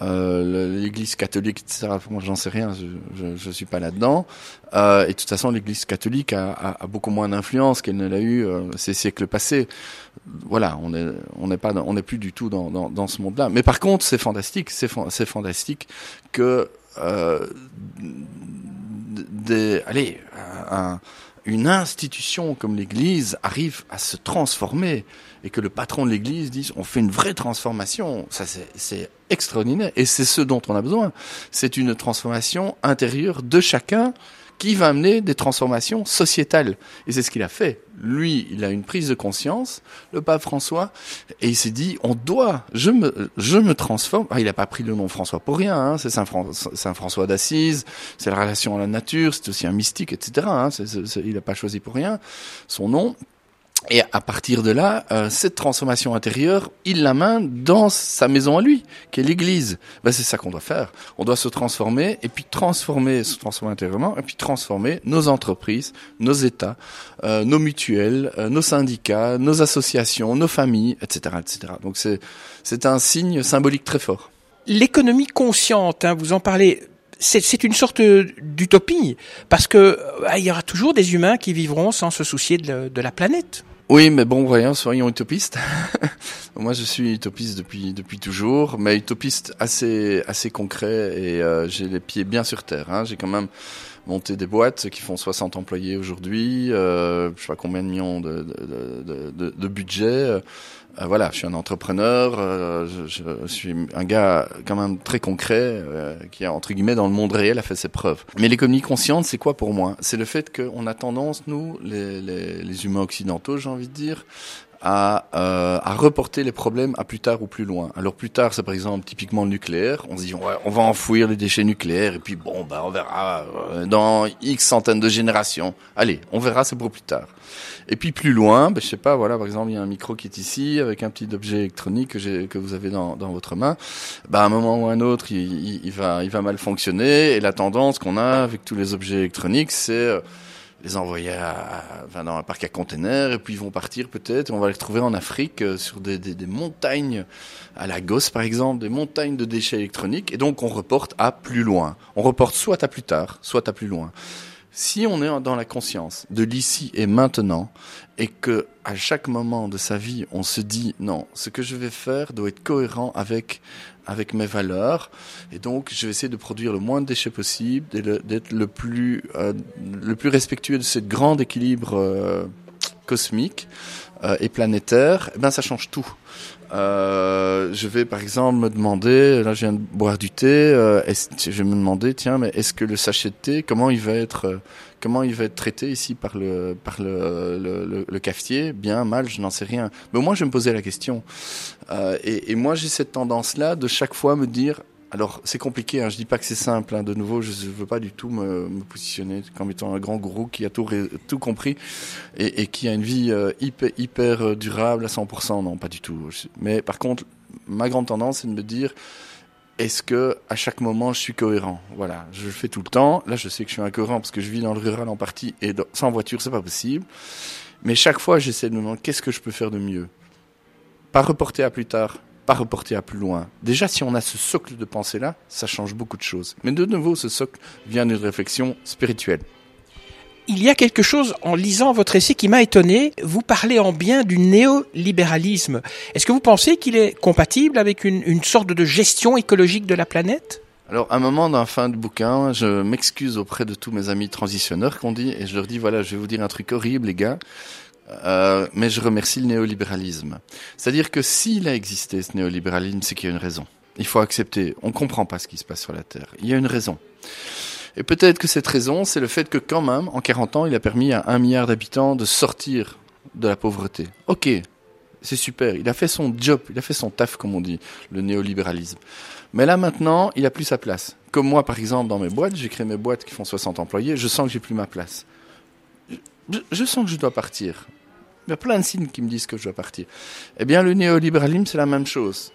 euh, l'Église catholique, etc. Moi, j'en sais rien, je, je suis pas là-dedans. Euh, et de toute façon, l'Église catholique a, a, a beaucoup moins d'influence qu'elle ne l'a eu euh, ces siècles passés. Voilà, on est, on n'est pas, on n'est plus du tout dans, dans, dans ce monde-là. Mais par contre, c'est fantastique, c'est, c'est fantastique que euh, des, allez, un, une institution comme l'Église arrive à se transformer et que le patron de l'Église dise on fait une vraie transformation, ça c'est extraordinaire et c'est ce dont on a besoin. C'est une transformation intérieure de chacun qui va amener des transformations sociétales. Et c'est ce qu'il a fait. Lui, il a une prise de conscience, le pape François, et il s'est dit, on doit, je me, je me transforme. Ah, il n'a pas pris le nom François pour rien, hein, c'est Saint, François d'Assise, c'est la relation à la nature, c'est aussi un mystique, etc. Hein, il n'a pas choisi pour rien son nom. Et à partir de là, euh, cette transformation intérieure, il la main dans sa maison à lui, qui est l'Église. Ben, c'est ça qu'on doit faire. On doit se transformer et puis transformer, se transformer intérieurement et puis transformer nos entreprises, nos États, euh, nos mutuelles, euh, nos syndicats, nos associations, nos familles, etc., etc. Donc c'est c'est un signe symbolique très fort. L'économie consciente, hein, vous en parlez c'est une sorte d'utopie parce que il y aura toujours des humains qui vivront sans se soucier de, de la planète. Oui, mais bon, voyons, soyons utopistes. Moi, je suis utopiste depuis depuis toujours, mais utopiste assez assez concret et euh, j'ai les pieds bien sur terre. Hein. J'ai quand même monté des boîtes qui font 60 employés aujourd'hui, euh, je sais pas combien de millions de de, de, de, budget. Euh, voilà, je suis un entrepreneur, euh, je, je, suis un gars quand même très concret euh, qui, entre guillemets, dans le monde réel a fait ses preuves. Mais l'économie consciente, c'est quoi pour moi? C'est le fait qu'on a tendance, nous, les, les, les humains occidentaux, j'ai envie de dire, à, euh, à, reporter les problèmes à plus tard ou plus loin. Alors plus tard, c'est par exemple typiquement le nucléaire. On se dit ouais, on va enfouir les déchets nucléaires et puis bon, bah on verra euh, dans X centaines de générations. Allez, on verra, c'est pour plus tard. Et puis plus loin, bah, je sais pas, voilà, par exemple, il y a un micro qui est ici avec un petit objet électronique que, que vous avez dans, dans votre main. Bah, à un moment ou un autre, il, il, il, va, il va mal fonctionner. Et la tendance qu'on a avec tous les objets électroniques, c'est euh, les envoyer dans un parc à containers et puis ils vont partir peut-être. On va les retrouver en Afrique euh, sur des, des, des, montagnes, à Lagos par exemple, des montagnes de déchets électroniques. Et donc on reporte à plus loin. On reporte soit à plus tard, soit à plus loin. Si on est dans la conscience de l'ici et maintenant et que à chaque moment de sa vie on se dit non, ce que je vais faire doit être cohérent avec avec mes valeurs et donc je vais essayer de produire le moins de déchets possible, d'être le plus euh, le plus respectueux de ce grand équilibre euh, cosmique euh, et planétaire. Et ben ça change tout. Je vais par exemple me demander, là je viens de boire du thé, je vais me demander, tiens, mais est-ce que le sachet de thé, comment il va être, comment il va être traité ici par le par le, cafetier Bien, mal, je n'en sais rien. Mais moins je me poser la question. Euh, et, moi j'ai cette tendance-là de chaque fois me dire, alors c'est compliqué, hein, je dis pas que c'est simple. Hein, de nouveau, je ne veux pas du tout me, positionner comme étant un grand gourou qui a tout, tout compris et, qui a une vie euh, hyper, hyper durable à 100%. Non, pas du tout. Mais par contre, ma grande tendance, c'est de me dire est-ce que à chaque moment je suis cohérent? Voilà, je le fais tout le temps. Là, je sais que je suis incohérent parce que je vis dans le rural en partie et sans voiture, c'est pas possible. Mais chaque fois, j'essaie de me demander qu'est-ce que je peux faire de mieux? Pas reporter à plus tard, pas reporter à plus loin. Déjà, si on a ce socle de pensée-là, ça change beaucoup de choses. Mais de nouveau, ce socle vient d'une réflexion spirituelle. Il y a quelque chose en lisant votre essai qui m'a étonné. Vous parlez en bien du néolibéralisme. Est-ce que vous pensez qu'il est compatible avec une, sorte de gestion écologique de la planète? Alors, à un moment la fin du bouquin, je m'excuse auprès de tous mes amis transitionneurs qu'on dit, et je leur dis, voilà, je vais vous dire un truc horrible, les gars. Euh, mais je remercie le néolibéralisme. C'est-à-dire que s'il a existé ce néolibéralisme, c'est qu'il y a une raison. Il faut accepter. On comprend pas ce qui se passe sur la Terre. Il y a une raison. Et peut-être que cette raison, c'est le fait que quand même, en 40 ans, il a permis à un milliard d'habitants de sortir de la pauvreté. Ok, c'est super. Il a fait son job, il a fait son taf, comme on dit, le néolibéralisme. Mais là maintenant, il a plus sa place. Comme moi, par exemple, dans mes boîtes, j'ai créé mes boîtes qui font 60 employés, je sens que j'ai plus ma place. Je, je, sens que je dois partir. Il y a plein de signes qui me disent que je dois partir. Eh bien, le néolibéralisme, c'est la même chose.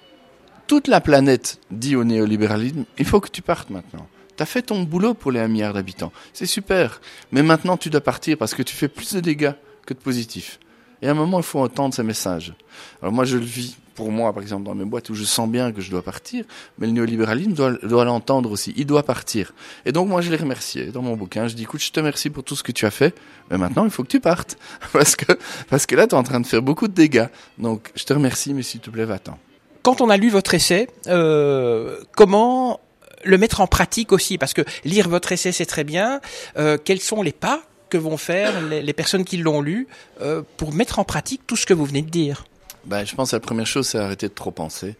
toute la planète dit au néolibéralisme, il faut que tu partes maintenant. T'as fait ton boulot pour les 1 milliard d'habitants. C'est super. Mais maintenant, tu dois partir parce que tu fais plus de dégâts que de positifs. Et à un moment, il faut entendre ces messages. Alors moi, je le vis pour moi, par exemple, dans mes boîtes où je sens bien que je dois partir, mais le néolibéralisme doit, l'entendre aussi. Il doit partir. Et donc, moi, je l'ai remercié dans mon bouquin. Je dis, écoute, je te remercie pour tout ce que tu as fait, mais maintenant, il faut que tu partes. Parce que, parce que là, tu es en train de faire beaucoup de dégâts. Donc, je te remercie, mais s'il te plaît, va-t'en. Quand on a lu votre essai, euh, comment le mettre en pratique aussi Parce que lire votre essai, c'est très bien. Euh, quels sont les pas que vont faire les, personnes qui l'ont lu euh, pour mettre en pratique tout ce que vous venez de dire? Ben, je pense que la première chose, c'est arrêter de trop penser.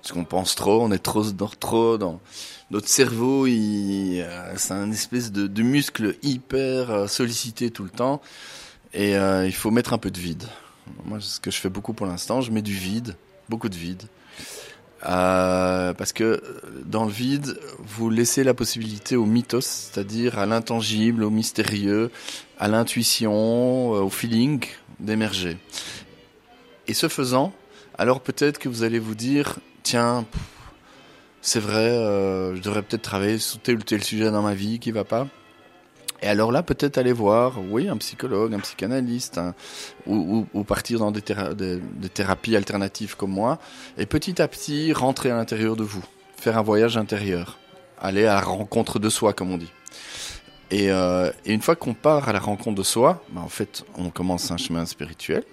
Parce qu'on pense trop, on est trop dans, notre cerveau. Euh, c'est un espèce de, muscle hyper sollicité tout le temps. Et il faut mettre un peu de vide. Moi, ce que je fais beaucoup pour l'instant, je mets du vide, beaucoup de vide. Euh, parce que dans le vide, vous laissez la possibilité au mythos, c'est-à-dire à l'intangible, au mystérieux, à l'intuition, euh, au feeling d'émerger. Et ce faisant, alors peut-être que vous allez vous dire, tiens, c'est vrai, euh, je devrais peut-être travailler sur tel ou tel sujet dans ma vie qui va pas. Et alors là, peut-être aller voir, oui, un psychologue, un psychanalyste, ou, partir dans des, théra- des- des thérapies alternatives comme moi, et petit à petit rentrer à l'intérieur de vous, faire un voyage intérieur, aller à la rencontre de soi, comme on dit. Et, euh, et une fois qu'on part à la rencontre de soi, ben, en fait, on commence un chemin spirituel.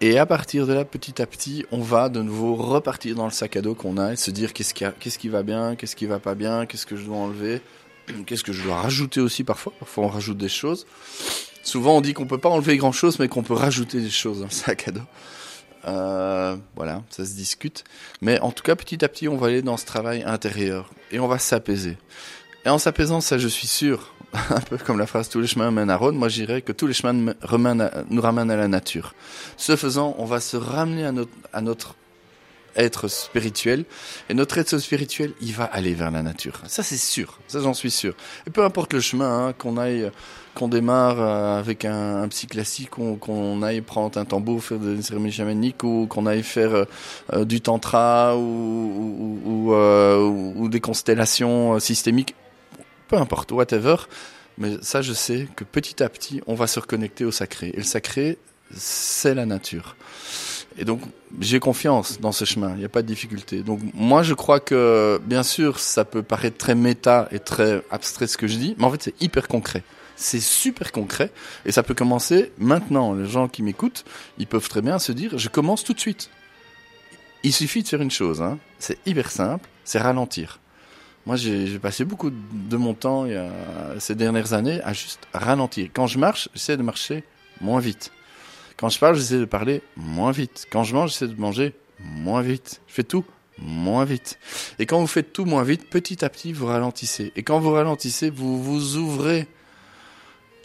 Et à partir de là, petit à petit, on va de nouveau repartir dans le sac à dos qu'on a et se dire qu'est-ce qui, qui va bien, qu'est-ce qui va pas bien, qu'est-ce que je dois enlever, qu'est-ce que je dois rajouter aussi parfois? Parfois, on rajoute des choses. Souvent, on dit qu'on peut pas enlever grand chose, mais qu'on peut rajouter des choses dans le sac à dos. Euh, voilà, ça se discute. Mais en tout cas, petit à petit, on va aller dans ce travail intérieur et on va s'apaiser. Et en s'apaisant, ça, je suis sûr, un peu comme la phrase tous les chemins mènent à Rhodes, moi, je dirais que tous les chemins nous ramènent à la nature. Ce faisant, on va se ramener à notre être spirituel. Et notre être spirituel, il va aller vers la nature. Ça, c'est sûr. Ça, j'en suis sûr. Et peu importe le chemin, hein, qu'on aille, qu'on démarre euh, avec un, un psy classique, qu'on aille prendre un tambour, faire des cérémonies chamaniques, ou qu'on aille faire euh, euh, du tantra, ou, des constellations systémiques. Peu importe, whatever. Mais ça, je sais que petit à petit, on va se reconnecter au sacré. Et le sacré, c'est la nature. Et donc, j'ai confiance dans ce chemin, il n'y a pas de difficulté. Donc, moi, je crois que, bien sûr, ça peut paraître très méta et très abstrait ce que je dis, mais en fait, c'est hyper concret. C'est super concret, et ça peut commencer maintenant. Les gens qui m'écoutent, ils peuvent très bien se dire, je commence tout de suite. Il suffit de faire une chose, hein. c'est hyper simple, c'est ralentir. Moi, j'ai passé beaucoup de mon temps ces dernières années à juste ralentir. Quand je marche, j'essaie de marcher moins vite. Quand je parle, j'essaie de parler moins vite. Quand je mange, j'essaie de manger moins vite. Je fais tout moins vite. Et quand vous faites tout moins vite, petit à petit, vous ralentissez. Et quand vous ralentissez, vous vous ouvrez.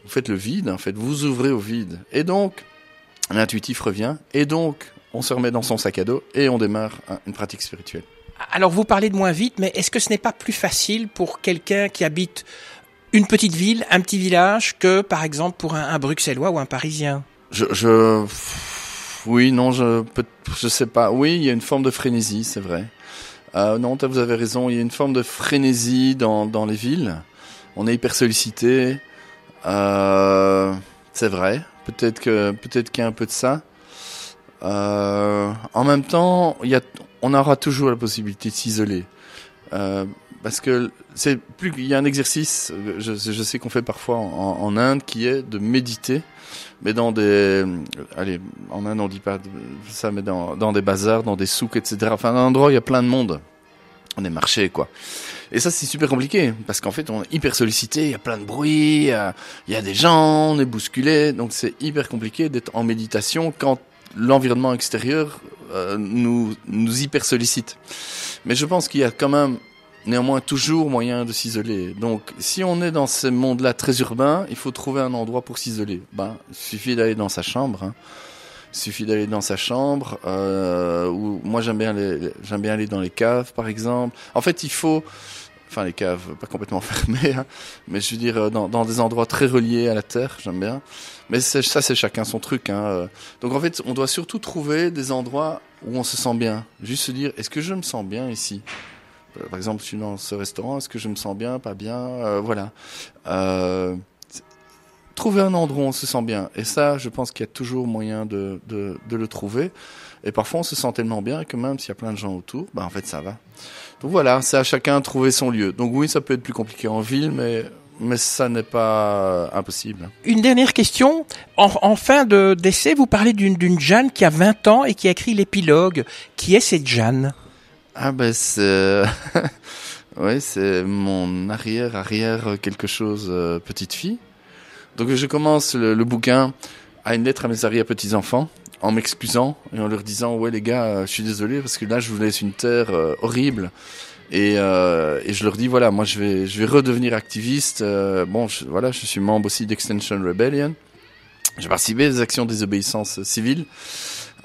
Vous faites le vide, en fait, vous ouvrez au vide. Et donc, l'intuitif revient. Et donc, on se remet dans son sac à dos et on démarre un- une pratique spirituelle. Alors vous parlez de moins vite, mais est-ce que ce n'est pas plus facile pour quelqu'un qui habite une petite ville, un petit village, que par exemple pour un, un Bruxellois ou un Parisien? Je, je, oui, non, je, je sais pas. Oui, il y a une forme de frénésie, c'est vrai. Euh, non, vous avez raison. Il y a une forme de frénésie dans, dans les villes. On est hyper sollicité. Euh, c'est vrai. Peut-être que, peut-être qu'il y a un peu de ça. Euh, en même temps, il y a, on aura toujours la possibilité de s'isoler. Euh, parce que c'est plus, il y a un exercice, je, sais qu'on fait parfois en, Inde, qui est de méditer mais dans des, allez, en Inde on dit pas ça, mais dans, des bazars, dans des souks, etc. Enfin, un endroit où il y a plein de monde. On est marché, quoi. Et ça, c'est super compliqué, parce qu'en fait, on est hyper sollicité, il y a plein de bruit, il y a, il y a des gens, on est bousculé, donc c'est hyper compliqué d'être en méditation quand l'environnement extérieur euh, nous, nous hyper sollicite. Mais je pense qu'il y a quand même néanmoins toujours moyen de s'isoler. Donc, si on est dans ce monde-là très urbain, il faut trouver un endroit pour s'isoler. Ben, il suffit d'aller dans sa chambre. Hein. Suffit d'aller dans sa chambre. Euh, ou moi, j'aime bien, j'aime bien aller dans les caves, par exemple. En fait, il faut enfin les caves pas complètement fermées, hein, mais je veux dire euh, dans, dans des endroits très reliés à la terre, j'aime bien. Mais ça c'est chacun son truc. Hein. euh. Donc en fait, on doit surtout trouver des endroits où on se sent bien. Juste se dire, est-ce que je me sens bien ici? Par exemple, je suis dans ce restaurant, est-ce que je me sens bien, pas bien Euh, Voilà. Euh, trouver un endroit où on se sent bien. Et ça, je pense qu'il y a toujours moyen de, le trouver. Et parfois, on se sent tellement bien que même s'il y a plein de gens autour, bah en fait, ça va. Donc voilà, c'est à chacun de trouver son lieu. Donc oui, ça peut être plus compliqué en ville, mais ça n'est pas impossible. Une dernière question. En, fin de d'essai, vous parlez d'une Jeanne qui a 20 ans et qui a écrit l'épilogue. Qui est cette Jeanne? Ah ben c'est ouais, c'est mon arrière arrière quelque chose euh, petite fille. Donc je commence le, bouquin à une lettre à mes arrière petits enfants en m'excusant et en leur disant ouais les gars, euh, je suis désolé parce que là je vous laisse une terre euh, horrible. Et, euh, et je leur dis voilà moi je vais je vais redevenir activiste euh, bon voilà je suis membre aussi d'Extension Rebellion j'ai participé des actions de désobéissance civile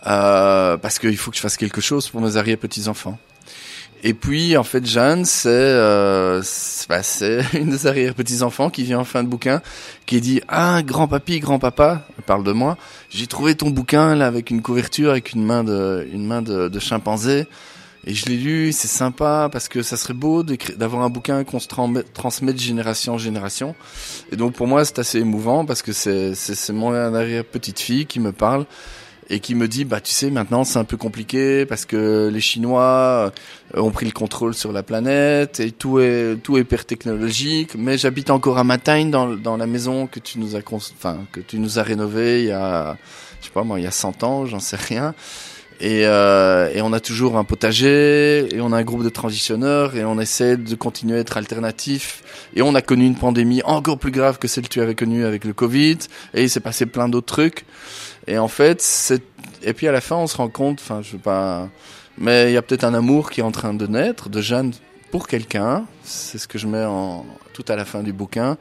euh, parce qu'il faut que je fasse quelque chose pour mes arrière petits enfants et puis, en fait, Jeanne, c'est euh, bah, une des arrière-petits-enfants qui vient en fin de bouquin, qui dit « Ah, grand-papy, grand-papa, parle de moi, j'ai trouvé ton bouquin là avec une couverture, avec une main de, une main de, de chimpanzé, et je l'ai lu, c'est sympa, parce que ça serait beau d'avoir un bouquin qu'on se transmet, de génération en génération. Et donc, pour moi, c'est assez émouvant, parce que c'est c'est- c'est mon arrière-petite-fille qui me parle, et qui me dit bah tu sais maintenant c'est un peu compliqué parce que les Chinois euh, ont pris le contrôle sur la planète et tout est tout est hyper technologique mais j'habite encore à Matagne dans dans la maison que tu nous as enfin que tu nous as rénové il y a je sais pas moi il y a 100 ans j'en sais rien. Et, euh, et on a toujours un potager et on a un groupe de transitionneurs et on essaie de continuer à être alternatif. Et on a connu une pandémie encore plus grave que celle que tu avais connue avec le Covid et il s'est passé plein d'autres trucs et en fait, c'est et puis à la fin, on se rend compte, enfin, je veux pas, mais il y a peut-être un amour qui est en train de naître de Jeanne pour quelqu'un. C'est ce que je mets en tout à la fin du bouquin.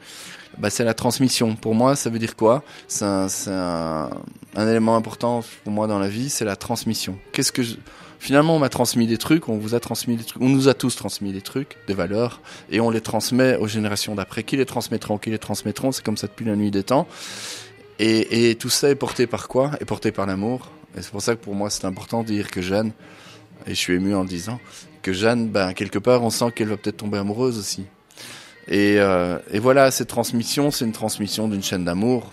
Bah, c'est la transmission. Pour moi, ça veut dire quoi? C'est un, c'est un, un élément important pour moi dans la vie, c'est la transmission. Qu'est-ce que je... Finalement, on m'a transmis des trucs, on vous a transmis des trucs, on nous a tous transmis des trucs, des valeurs, et on les transmet aux générations d'après. Qui les transmettront, qui les transmettront, c'est comme ça depuis la nuit des temps. Et, tout ça est porté par quoi? Est porté par l'amour. Et c'est pour ça que pour moi c'est important de dire que Jeanne, et je suis ému en le disant, que Jeanne, ben, quelque part on sent qu'elle va peut-être tomber amoureuse aussi. Et, euh, et voilà, cette transmission, c'est une transmission d'une chaîne d'amour.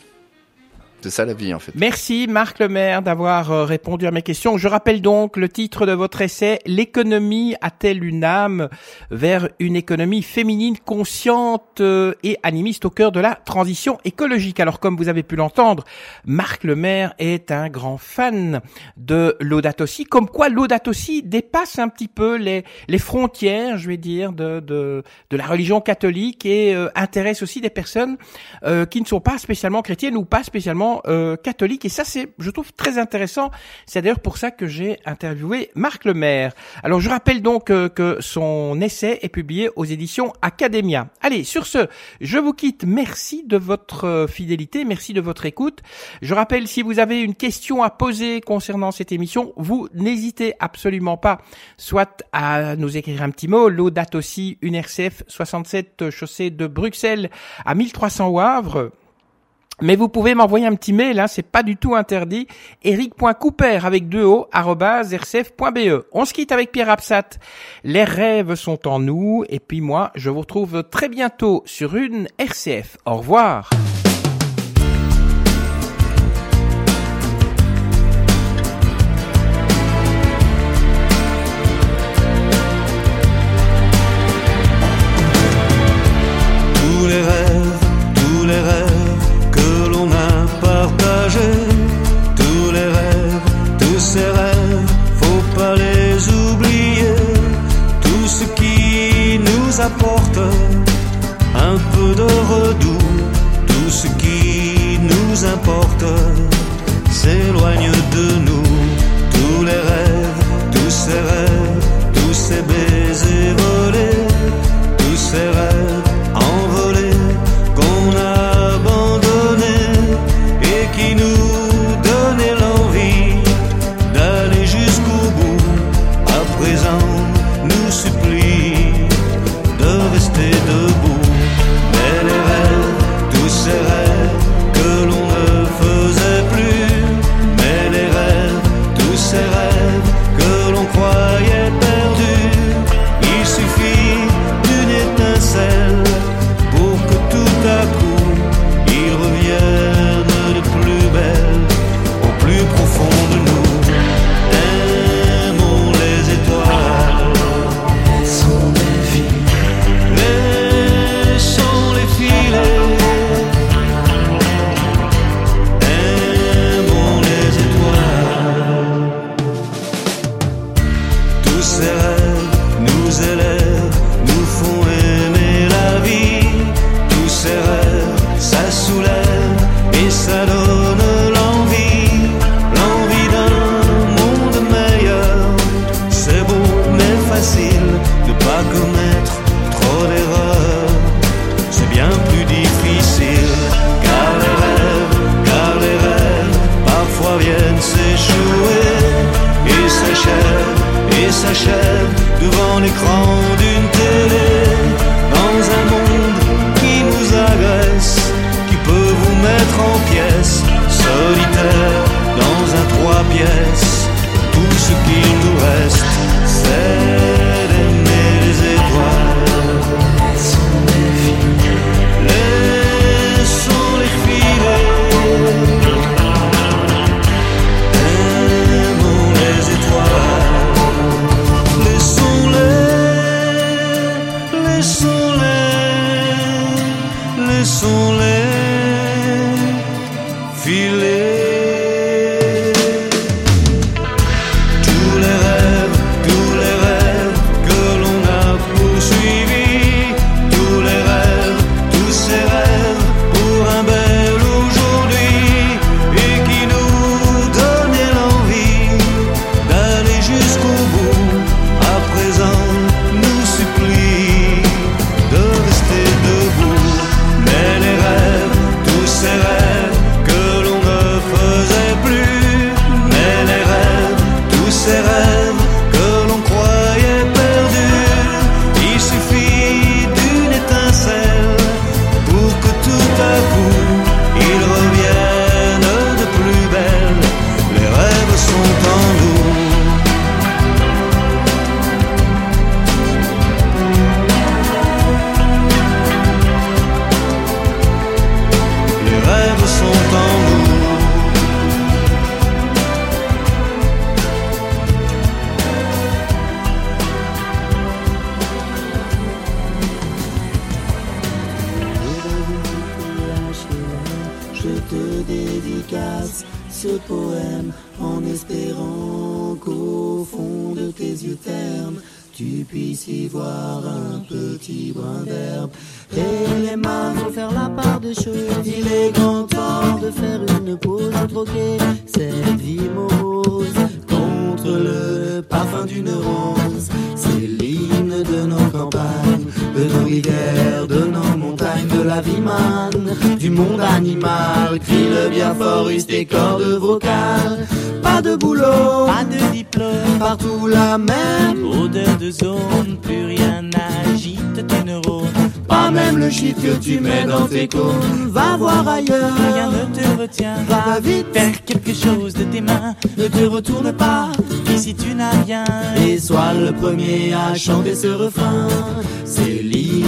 C'est ça la vie en fait. Merci Marc Lemaire d'avoir euh, répondu à mes questions. Je rappelle donc le titre de votre essai L'économie a-t-elle une âme vers une économie féminine consciente euh, et animiste au cœur de la transition écologique? Alors comme vous avez pu l'entendre, Marc Lemaire est un grand fan de Laudato Si, comme quoi Laudato Si dépasse un petit peu les, les frontières, je vais dire, de, de, de la religion catholique et euh, intéresse aussi des personnes qui ne sont pas spécialement chrétiennes ou pas spécialement euh, catholiques. Et ça, c'est, je trouve, très intéressant. C'est d'ailleurs pour ça que j'ai interviewé Marc Lemaire. Alors, je rappelle donc euh, que son essai est publié aux éditions Academia. Allez, sur ce, je vous quitte. Merci de votre euh, fidélité, merci de votre écoute. Je rappelle, si vous avez une question à poser concernant cette émission, vous n'hésitez absolument pas, soit à nous écrire un petit mot, l'audate aussi, une RCF 67 chaussée de Bruxelles à 1300 au Havre. Mais vous pouvez m'envoyer un petit mail, hein, c'est pas du tout interdit. Eric.couper avec deux O, rcf.be. On se quitte avec Pierre Absat. Les rêves sont en nous. Et puis moi, je vous retrouve très bientôt sur une RCF. Au revoir. Solitaire dans un trois pièces. Tout ce qu'il nous reste, c'est qu'au fond de tes yeux ternes, tu puisses y voir un petit brin d'herbe. Et les mains vont faire la part des choses. Il est grand temps de faire une pause, de troquer cette vie morose contre le parfum d'une rose. De nos campagnes, de nos rivières, de nos montagnes, de la vie manne, du monde animal. Crie le bien fort, use tes cordes vocales. Pas de boulot, Pas de diplôme, partout la même. odeur de zone, plus rien n'agite tes neurones. Pas même le shit que tu mets dans tes cônes. Va voir ailleurs. Rien ne te retient. Va vite. Faire quelque chose de tes mains. Ne te retourne pas. Ici tu n'as rien. Et sois le premier à chanter ce refrain. C'est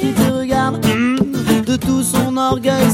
qui te regarde. de tout son orgueil,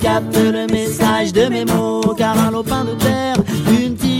captes le message de mes mots. Car un lopin de terre, une tige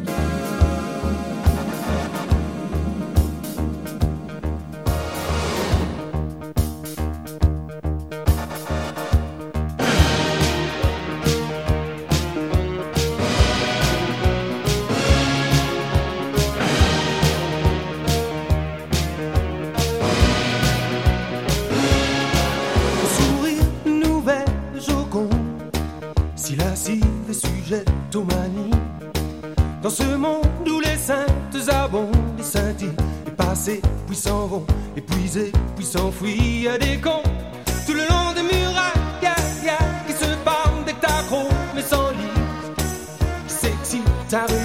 top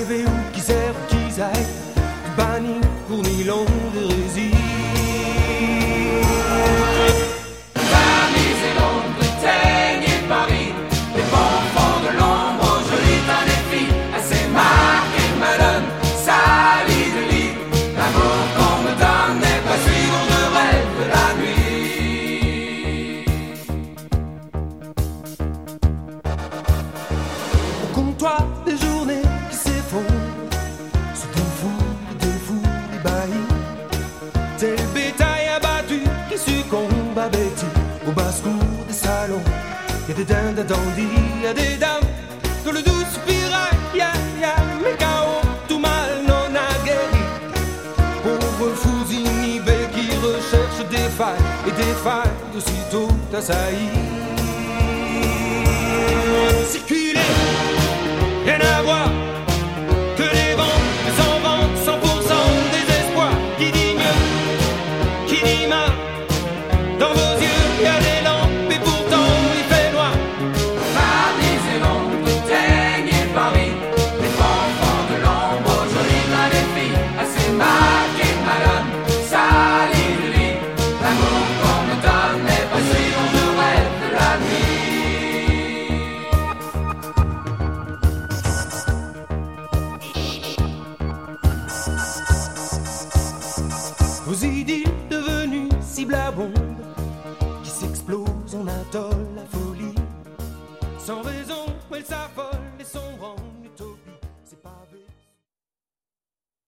Y'a des dindes à dandy, y'a des dames Dans le doux spirail, y'a, y'a mes chaos Tout mal non aguerri. Pauvres fous inhibés qui recherchent des failles Et des failles aussitôt assaillies. Circuler rien à voir